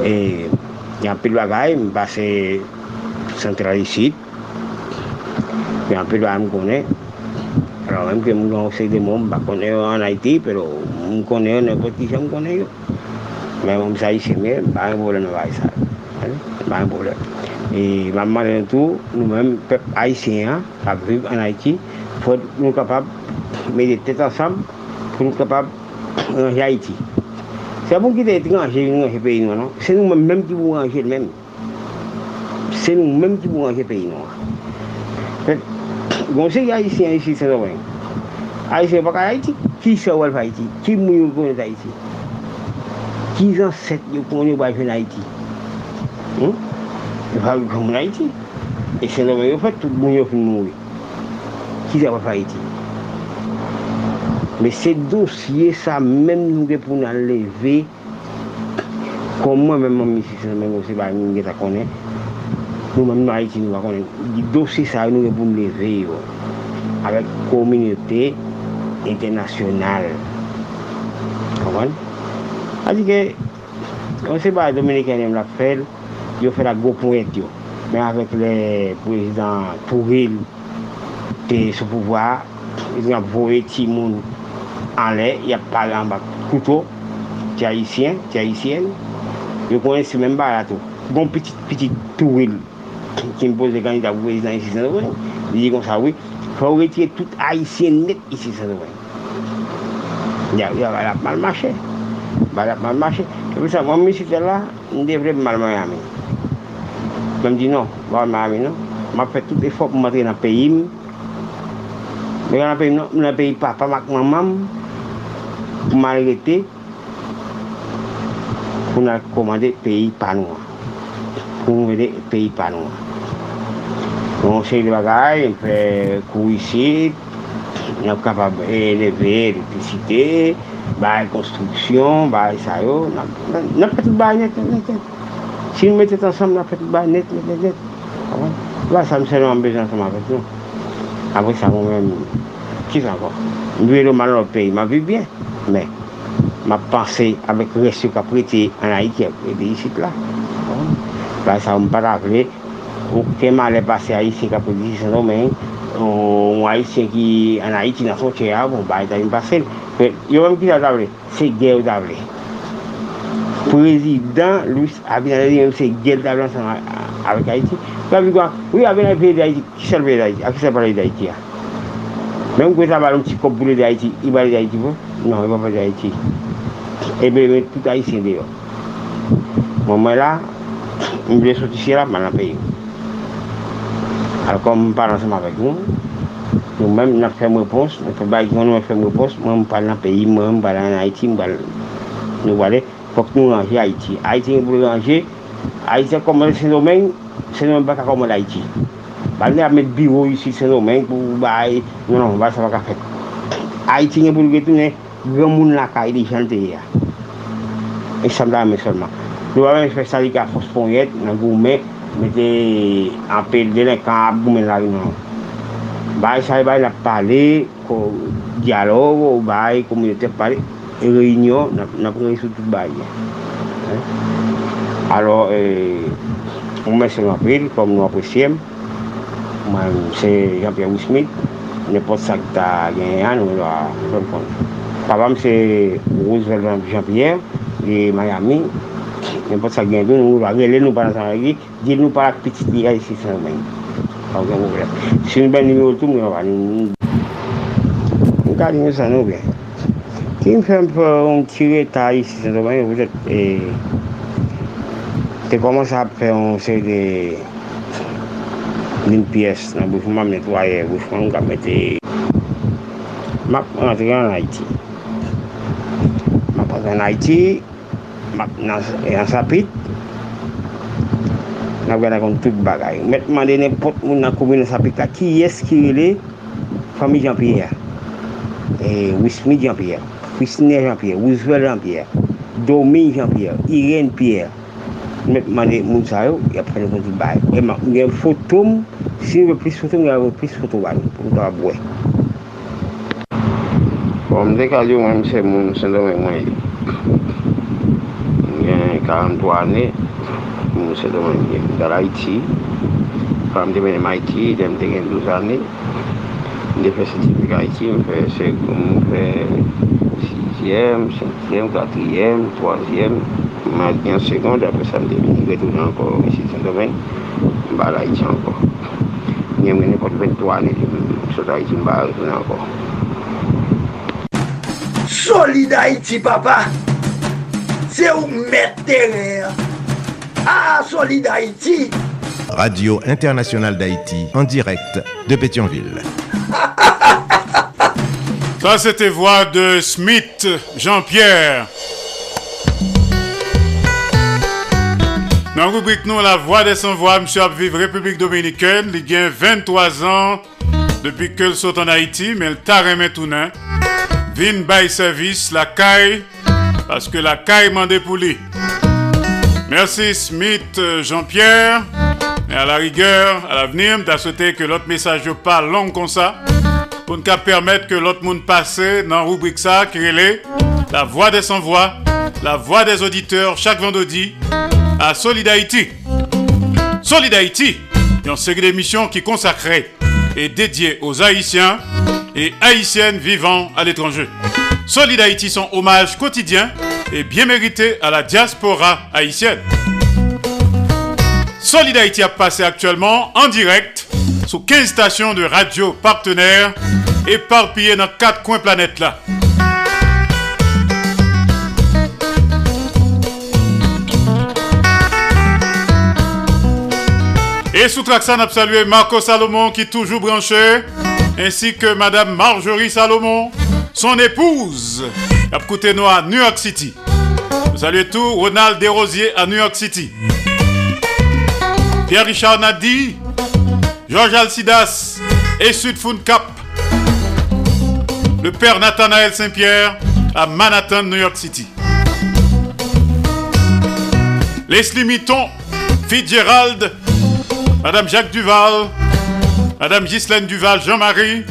E, yon pil bagay, mwen pase sentralisit, yon pil bagay mwen konen, alò mwen ke mwen se de moun, mwen konen yo an Haiti, pero mwen konen yo, nan poti se mwen konen yo. mais moom saa yu si mais maa ngi boole na waay saa maa ngi boole. Et ma malgré tout, nous-mêmes, peuple haïtien, à vivre en Haïti, il faut nous capables de méditer ensemble pour nous capables de ranger Haïti. C'est vous qui êtes rangé dans ce pays noir, c'est non? nous-mêmes qui vous rangez même. C'est nous-mêmes qui vous rangez le pays noir. Bon, c'est haïtien ici, c'est vrai. Haïtien, pas Haïti, qui sort Haïti, qui mouille Haïti. Ki moun yo konen Haiti. Ki zan set yo konen wèl fa Haiti. Yo fa wèl konen Haiti. E se nou ven yo fèt, tout moun yo fin moun wè. Ki se wèl fa Haiti? Me se dosye sa menm nou ge pou nan leve kon mwen menman misi se menm ose ba yon ge ta konen nou menm nou a iti nou a konen di dosye sa nou ge pou nan leve yo avek kominote internasyonal koman ose ba Dominiken yon la fel yo fe la et yo men avek le prezident Touril te sou pouvoi yon vore ti moun an lè, y ap pale an bak koutou, ti haisyen, ti haisyen, yo konen se men ba la tou. Gon petit, petit touril ki mpoze kanida pou prezident isi san dowen, di di kon sa wè, fwa ou retire tout haisyen net. Ya, ya, ba la mal mache. Ba la mal mache. Kèpè sa, mwen mi sitè la, n devre mal mayami. Mwen di non, mal mayami non. Fè tout e fòk mwen matre nan peyim. Mwen nan peyim non, mwen nan peyim pa, pa mak mamam, pou man rete pou nan komande peyi panwa pou nou vede peyi panwa nou se yi bagay yon fè kou isi nou kapab eleve elektrisite baye konstruksyon baye sayo tout baye net si nou mette ansam nan fè tout baye net net net? La sa mse nou an bejan sa fè tout apre sa moun men ki sa kon nou vede man man viv bien Men, ma panse resyo ka prete an Haiti e de yisit la. Sa ou m pa takle, ou le pase Haiti ka prete yisit an men, ou Haiti ki an Haiti nan son a, ita yon pase. Fred, yo wèm ki sa zavle? Se gè ou zavle. Prezident Louis Abinadel yon se gè ou zavle ansan avèk Haiti. Kwa di kwa, wè Abinadel peye de Haiti, ki sel peye de Haiti, a ki sel peye de Haiti ya. Mèm kwen sa balon ti kop boule de Haiti, i bali de Haiti pou? Non, i bali de Haiti. Ebe, mè tout Haitien de yo. Mwen mwen la, mwen blè soti si la, mwen la peye. Al kon mwen pale ansan avèk moun, Nou mèm nan fèm repons, nou fè bay gwen nou fèm repons, mèm pal nan peyi, mèm pal nan Haiti, mèm pal nou wale, fòk nou ranger Haiti. Haiti nou pou ranger, Haiti komèl se nou men, se nou men baka komèl Haiti. Bal nou amèd biro yisi se nou men, pou bay, nou nan bal sa baka fèk. Haiti nou pou retounen, gwen moun lakay di jan te ya. E san la amè solman. Nou wale mè fè sali ka fòs pon yet, nan goun mè, mè te apèl de lè kan ap goun mè la yon nan. bay sa e bay la pale, ko diyalogo, ou bay komunite pale, reynyon nan nap reysou tout bay. Eh? Alo, e, ou men se napil, kom nou apresyem, mwen se Jean-Pierre Ousmit, nepot sa ki ta genyan, nou la fèm kon. Pavam se Roosevelt Jean-Pierre, de Miami, nepot sa genyan, nou la rele nou pa nan san regi, di nou pa la pitit a isi san men. Ou gen ou gen. Si mwen ben nime ou tou mwen wani mwen. Mwen ka di mwen san ou gen. Ki mwen fèm pou mwen tire ta isi san do mwen, mwen te te komanse ap fè mwen se de din piyes nan boufman mwen netwaye, boufman mwen ka mette map rentre an Haiti. Map rentre an Haiti, map nan sapit, nan gwa nan kon tout bagay. Met mande ne pot moun nan koumine sapik ta ki yes ki rele fami Jean-Pierre. E, Wismi Jean-Pierre, Christine Jean-Pierre, Wiswell Jean-Pierre, Domi Jean-Pierre, Irene Pierre. Met mande moun sa yo, ya prene kon tout bagay. E man, gen fotoum, si bon, yo plis fotoum, gen plis fotoum wani pou mta abwe. Bon, mde a diyo mwen mse moun, mse do mwen mwen. Mwen 43 ane, moun se domen gen dar Haiti. Fam te benem Haiti, dem te gen 12 ane. Mde fe sertifik Haiti, mfe siyem, sentiyem, katriyem, toazyem. Mwen gen sekonde, apre sa mde vini retounen anko misi sen domen. Mba la Haiti anko. Mwen mwen nepot 23 ane, sot Haiti mba retounen anko. Solid Haiti papa! Se ou met teren! Ah, Solide Haïti. Radio Internationale d'Haïti, en direct de Pétionville. Ça, c'était voix de Smith Jean-Pierre. Dans la rubrique nous, la voix des sans-voix, monsieur vivre République Dominicaine, il y a 23 ans depuis qu'elle saute en Haïti, mais le taré maintenant. Vin by service, la caille parce que la caille m'a pour lui. Merci Smith euh, Jean-Pierre. Et à la rigueur, à l'avenir, t'as souhaité que l'autre message pas long comme ça. Pour nous permettre que l'autre monde passe dans la rubrique ça qui est la voix des sans-voix, la voix des auditeurs chaque vendredi à Solid Haïti. Solid une série d'émissions qui consacrée et dédiée aux Haïtiens et Haïtiennes vivant à l'étranger. Solid Haïti, son hommage quotidien et bien mérité à la diaspora haïtienne. Solid Haïti a passé actuellement en direct sous 15 stations de radio partenaires éparpillées dans quatre coins planètes là. Et sous Traxan a salué Marco Salomon qui est toujours branché, ainsi que Madame Marjorie Salomon, son épouse, nous à New York City. Salut tout, Ronald Desrosiers à New York City. Pierre-Richard Nadi, Georges Alcidas et Sud Cap. Le père Nathanaël Saint-Pierre à Manhattan, New York City. Leslie Mitton, Fitzgerald, Madame Jacques Duval, Madame Ghislaine Duval, Jean-Marie,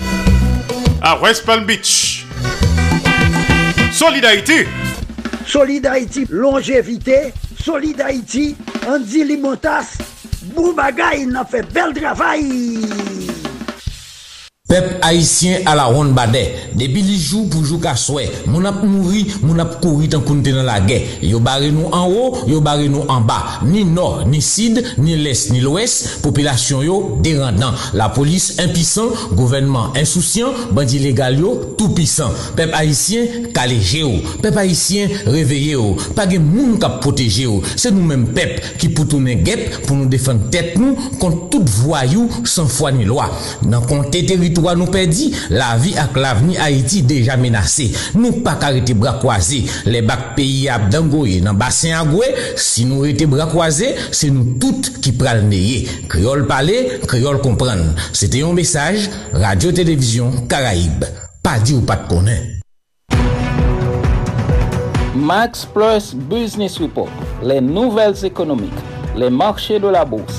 à West Palm Beach. Solidarité. Solidarité, longévité. Solidarité, Andy Limotas. Boubagaï, il a fait bel travail. Pep Haitien ala ron bade, debi li jou pou jou ka swè, moun ap mouri, moun ap kouri tan kounte nan la gè. Yo bare nou an ou, yo bare nou an ba, ni nor, ni sid, ni les, ni lwes, popilasyon yo derandan. La polis impisan, gouvenman insousyan, bandi legal yo tout pisan. Pep Haitien kaleje yo, pep Haitien reveye yo, page moun kap proteje yo. Se nou men pep ki pou tounen gep pou nou defan tet nou kont tout voyou san fwa ni lwa. Nan konte terito nous perdit, la vie avec l'avenir Haïti déjà menacé. Nous pas arrêter bras croisés. Les bacs pays abdangoye dans bassin agoué, si nous étions bras croisés, c'est nous toutes qui pral neye. Créole parler, créole comprendre. C'était un message, Radio-Télévision Caraïbe. Pas dit ou pas de connaître. Max Plus Business Report, les nouvelles économiques, les marchés de la bourse,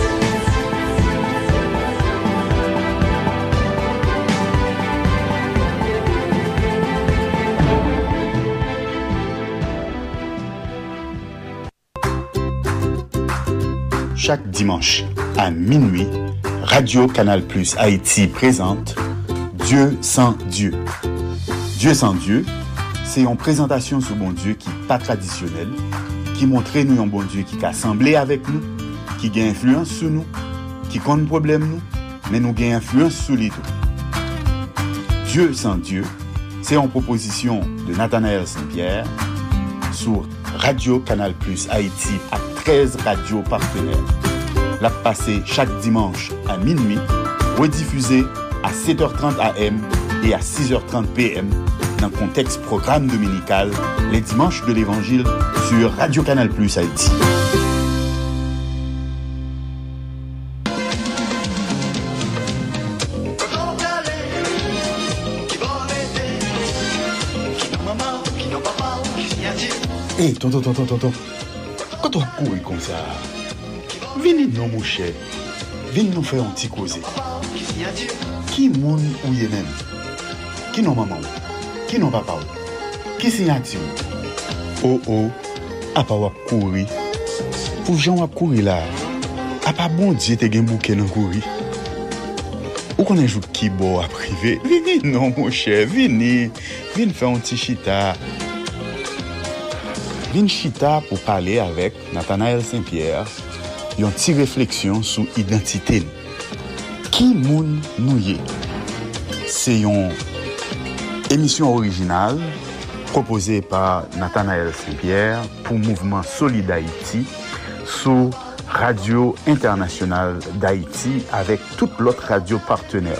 Chaque dimanche à minuit, Radio Canal Plus Haïti présente Dieu sans Dieu. Dieu sans Dieu, c'est une présentation sur bon Dieu qui n'est pas traditionnelle, qui montre nous un bon Dieu qui a assemblé avec nous, qui a influence sur nous, qui compte problème nous, mais nous a influence sur les. Dieu sans Dieu, c'est une proposition de Nathanaël Saint-Pierre sur Radio Canal Plus Haïti à 13 radios partenaires. La passé chaque dimanche à minuit, rediffusée à 7h30 AM et à 6h30 PM dans le contexte programme dominical les dimanches de l'Évangile sur Radio Canal Plus Haïti. Hé, tonton, tonton, tonton. Quand on court comme ça, Vini nou mouche, vini nou fè yon ti koze. Ki moun ou ye men? Ki nou maman ou? Ki nou papa ou? Ki sinyati ou? Ou oh ou, oh, apa wap kouri. Pou jan wap kouri la, apa bon diye te gen bouke nan kouri. Ou konen jou ki bo wap rive, vini nou mouche, vini. Vini fè yon ti chita. Vini chita pou pale avèk Nathanael Saint-Pierre. Une petite réflexion sur l'identité. Qui moun nou ye? C'est une émission originale proposée par Nathanaël Saint-Pierre pour Mouvement Solid Haïti sous Radio Internationale d'Haïti avec toute l'autre radio partenaire.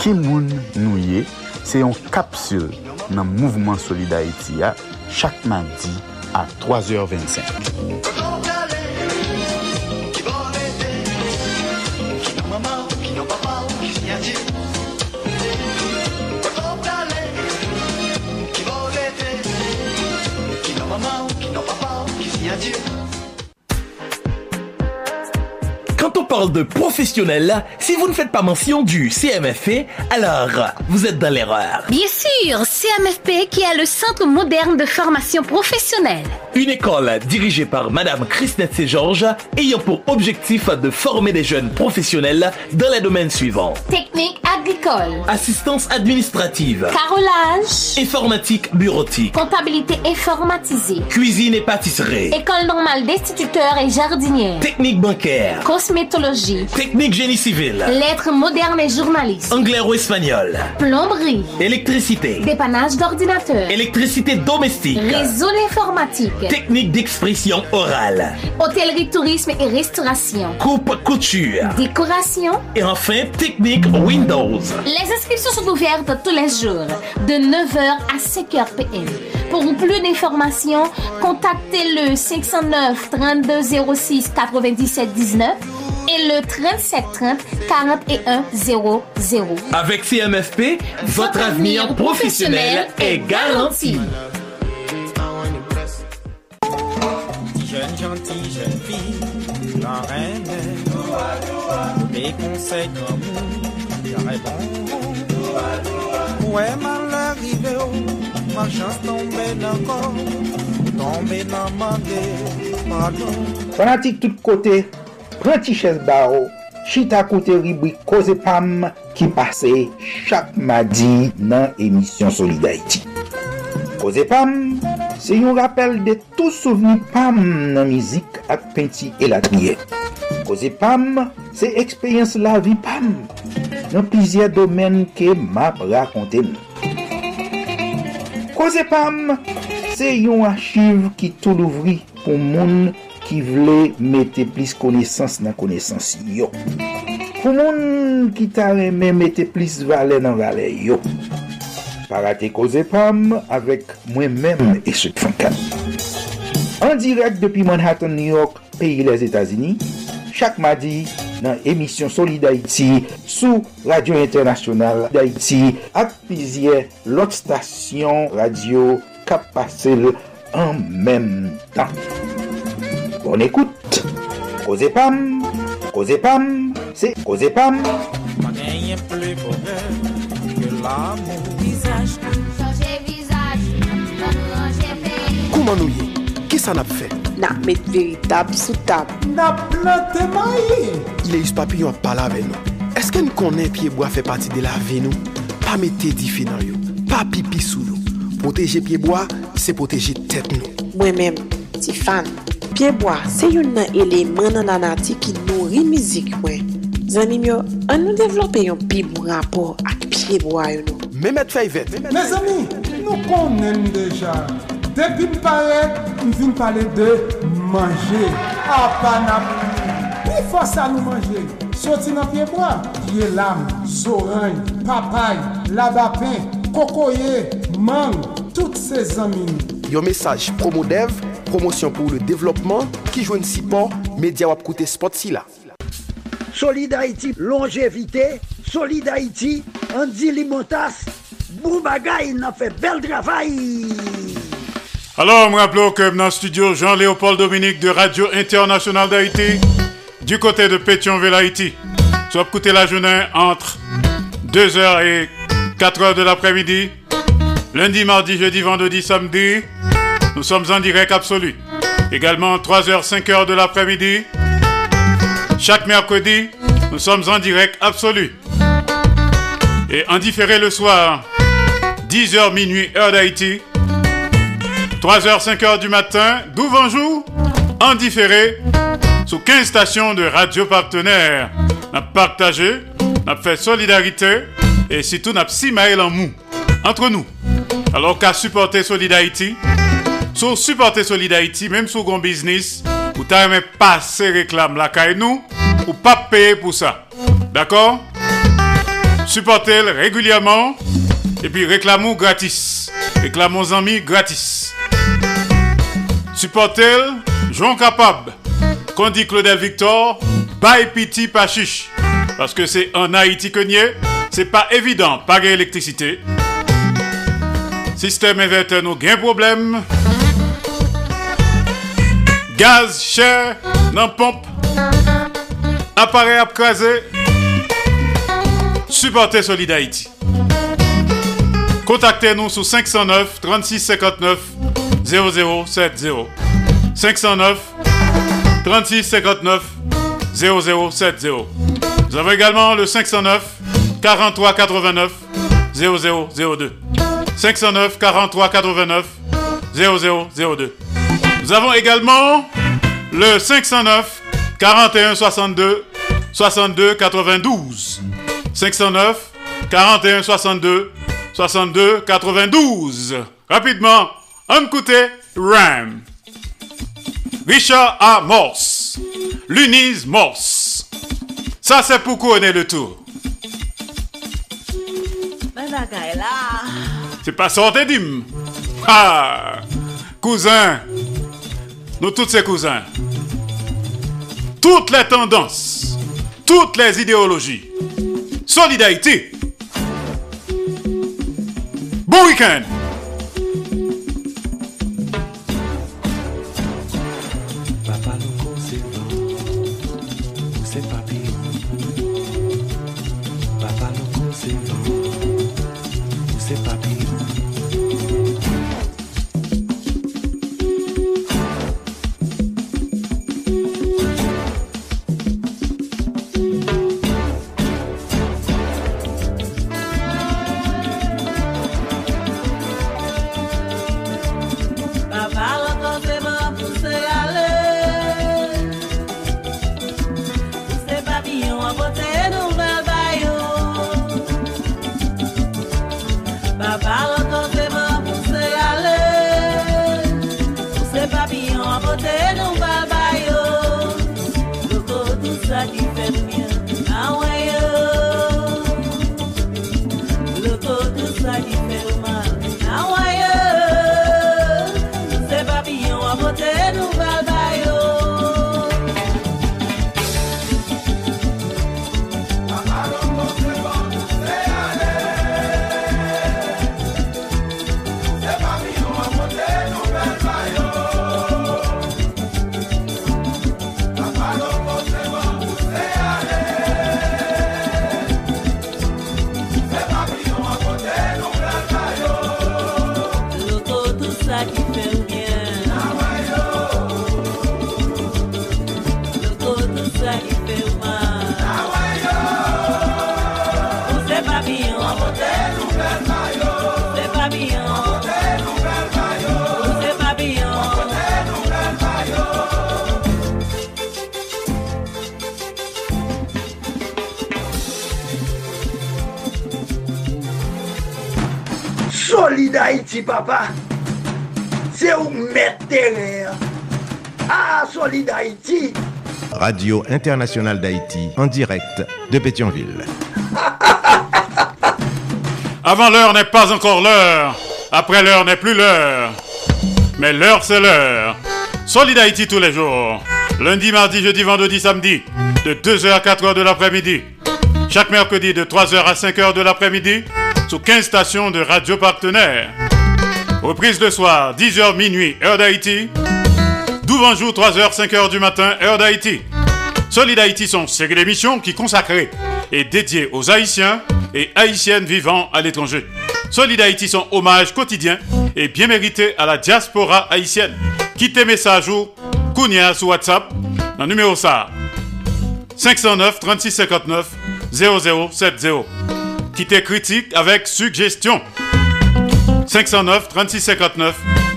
Qui moun nou ye? C'est une capsule dans Mouvement Solid Haïti à chaque mardi à 3h25. Parle de professionnel, si vous ne faites pas mention du CMFP, alors vous êtes dans l'erreur. Bien sûr, CMFP qui est le Centre moderne de formation professionnelle. Une école dirigée par Madame Christine Georges ayant pour objectif de former des jeunes professionnels dans les domaines suivants. Technique agricole, Assistance administrative, carrelage, informatique bureautique, comptabilité informatisée, cuisine et pâtisserie, école normale d'instituteurs et jardinières, technique bancaire, cosmétologie, technique génie civil, lettres modernes et journalistes, anglais ou espagnol, plomberie, électricité, dépannage d'ordinateurs, électricité domestique, réseau informatique, technique d'expression orale, hôtellerie, tourisme et restauration, coupe couture, décoration. et enfin technique Windows. Les inscriptions sont ouvertes tous les jours, de 9h à 5h PM. Pour plus d'informations, contactez le 509 3206 97 19 et le 37 30 41 00. Avec CMFP, votre avenir professionnel est garanti. jeune gentille jeune fille, la reine, mes conseils comme j'aurais bon. Ouais, mal arrivé, ma chance tombée d'accord. tombée dans ma pardon. Fanatique tout côté, petit chaise barreau, chita kote ribwi Koze Pam ki pase chak madi nan emisyon Solidarity. Koze Pam Se yon rappel de tou souveni pam nan mizik ak penti elatniye. Koze pam, se ekspeyans la vi pam nan plizye domen ke map rakonte rakonten. Koze pam, se yon achiv ki tou louvri pou moun ki vle mette plis konesans nan konesans yo. Pou moun ki tare men mette plis vale nan vale yo. Parate Koze Pam avek mwen men e sot Fankan. An direk depi Manhattan, New York, peyi les Etasini, chak madi nan emisyon Soli d'Haïti sou Radio Internasyonal d'Haïti ak pizye lot stasyon radio kap pasel an menm tan. Bon ekoute, Koze Pam, Koze Pam, se Koze Pam. Pa genyen ple bonheur ke l'amour Kouman nou ye? Ki sa nap fe? Nap met veritab sou tab. Nap plante mayi. Ile yus papillon pala ve nou. Eske nou konen piyeboa fe pati de la ve nou? Pa mette di fe nan yo. Pa pipi sou nou. Poteje piyeboa, se poteje tet nou. Mwen men, ti fan. Piyeboa, se yon nan eleman nan anati ki nouri mizik mwen. Zanim yo, an nou devlope yon pi mou rapor ak piyeboa yo nou. Mehmet Feyvet. Me zami, nou konen deja. depi m pale, m vin pale de manje. A ah, pa nan pi fos a nou manje. Soti nan piye mwa, piye lam, zoran, papay, labapen, kokoye, mang, tout se zanmini. Yo mesaj Promodev, promosyon pou le devlopman, ki jwen si pon, media wap koute spot si la. Solid Haiti, longevite, Solid Haiti, Andy Limotas, bou bagay nan fe bel travay. Alors, me rappelons que dans le studio Jean-Léopold Dominique de Radio Internationale d'Haïti, du côté de Pétionville, Haïti. Soit écouter la journée entre 2h et 4h de l'après-midi. Lundi, mardi, jeudi, vendredi, samedi. Nous sommes en direct absolu. Également 3h, 5h de l'après-midi. Chaque mercredi, nous sommes en direct absolu. Et en différé le soir, 10h minuit, heure d'Haïti. 3h, 5h du matin, d'où bonjour, en différé, sous 15 stations de radio partenaires. N'a partagé, n'a fait solidarité et surtout n'a 6 mails en mou entre nous. Alors qu'à supporter Solid Haïti, sur supporter Solid Haïti, même sur un business, ou t'as même passer réclame la caille nous, ou pas payer pour ça. D'accord? Supportez régulièrement et puis réclamons gratis. Réclamons amis gratis. Supportez Jean Capable. Qu'on dit Claudel Victor, by piti pas chiche. Parce que c'est en Haïti que c'est pas évident, pas d'électricité. Système inverter nous gain problème. Gaz cher, non pompe. Appareil à craser. Supportez Solid Haïti. Contactez-nous sur 509 36 59 0070. 509 36 59 0070. Vous avez également le 509 43 89 0002. 509 43 89 0002. Nous avons également le 509 41 62 62 92. 509 41 62 62 92. Rapidement, An koute Ram. Richard A. Morse Luniz Morse Sa se pou kone le tou. Mwen bagay la. Se pa sorte dim. Ha! Kouzin Nou tout se kouzin Toutes les tendances. Toutes les idéologies. Solidarité. Bon week-end. Papa. C'est où mettre terrain. Ah, Solid Haïti. Radio Internationale d'Haïti, en direct de Pétionville. Avant l'heure n'est pas encore l'heure. Après l'heure n'est plus l'heure. Mais l'heure, c'est l'heure. Solid Haïti tous les jours. Lundi, mardi, jeudi, vendredi, samedi. De 2h à 4h de l'après-midi. Chaque mercredi de 3h à 5h de l'après-midi. Sous 15 stations de radio partenaires. Reprise le soir, 10h minuit, heure d'Haïti. Jour, 3h, 5h du matin, heure d'Haïti. Solid Haïti sont série d'émissions qui consacrées et dédiées aux Haïtiens et Haïtiennes vivant à l'étranger. Solid Haïti sont hommage quotidien et bien mérité à la diaspora haïtienne. Quittez message ou Kounia sur WhatsApp dans le numéro ça 509 36 59 0070. Quittez critique avec suggestion 509 36 59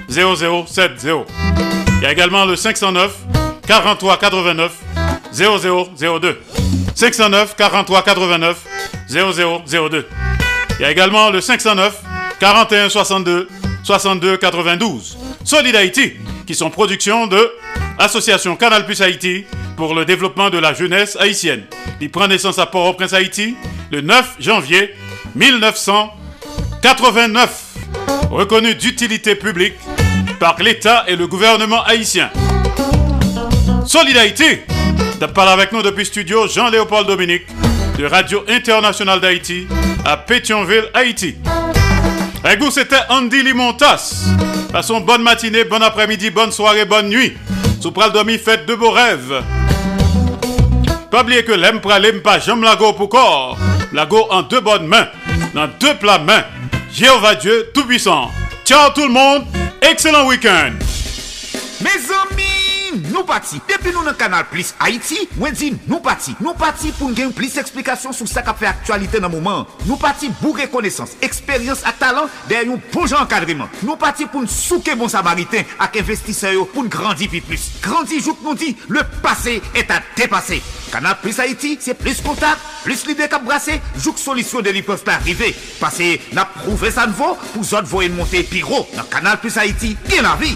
0070. Il y a également le 509 43 89 0002. 509 43 89 0002. Il y a également le 509 41 62 62 92. Solid Haïti, qui sont production de Association Canal Plus Haïti pour le développement de la jeunesse haïtienne. Il prend naissance à Port-au-Prince, Haïti, le 9 janvier 1989. Reconnu d'utilité publique par l'État et le gouvernement haïtien. Solid Haïti, de parler avec nous depuis studio Jean-Léopold Dominique de Radio Internationale d'Haïti à Pétionville, Haïti. Avec c'était Andy Limontas. Passons bonne matinée, bon après-midi, bonne soirée, bonne nuit. Sous pral faites de beaux rêves. Pas oublier que l'aime pas, j'aime lago pour corps. Lago en deux bonnes mains, dans deux plats mains. Jéhovah Dieu Tout-Puissant. Ciao tout le monde, excellent week-end. Mes nou pati. Depi nou nan kanal Plus Haiti, mwen di nou pati. Nou pati pou gen plis eksplikasyon sou sa ka fe aktualite nan mouman. Nou pati bou rekonesans, eksperyans a talant der yon pou jan kadriman. Nou pati pou n souke bon samariten ak investiseyo pou n grandi pi plus. Grandi jout nou di, le pase et a depase. Kanal Plus Haiti, se plis kontak, plis lide kap brase, jout solisyon de li peuvent pa arrive. Pase na prouve sa nvo pou zot voyen monte pi ro. Nan kanal Plus Haiti, gen la vi.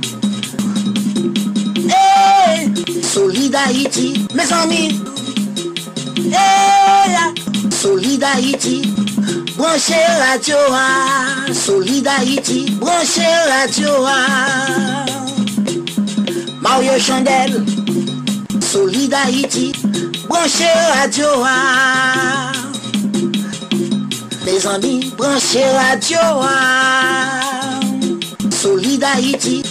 Solid Haïti, mes amis. Eh, hey, Solid Haïti, branchez radio. Ah. Solid Haïti, branchez radio. Ah. Mario Chandel, Solid Haïti, branchez radio. Ah. Mes amis, branchez radio. Solid Haïti.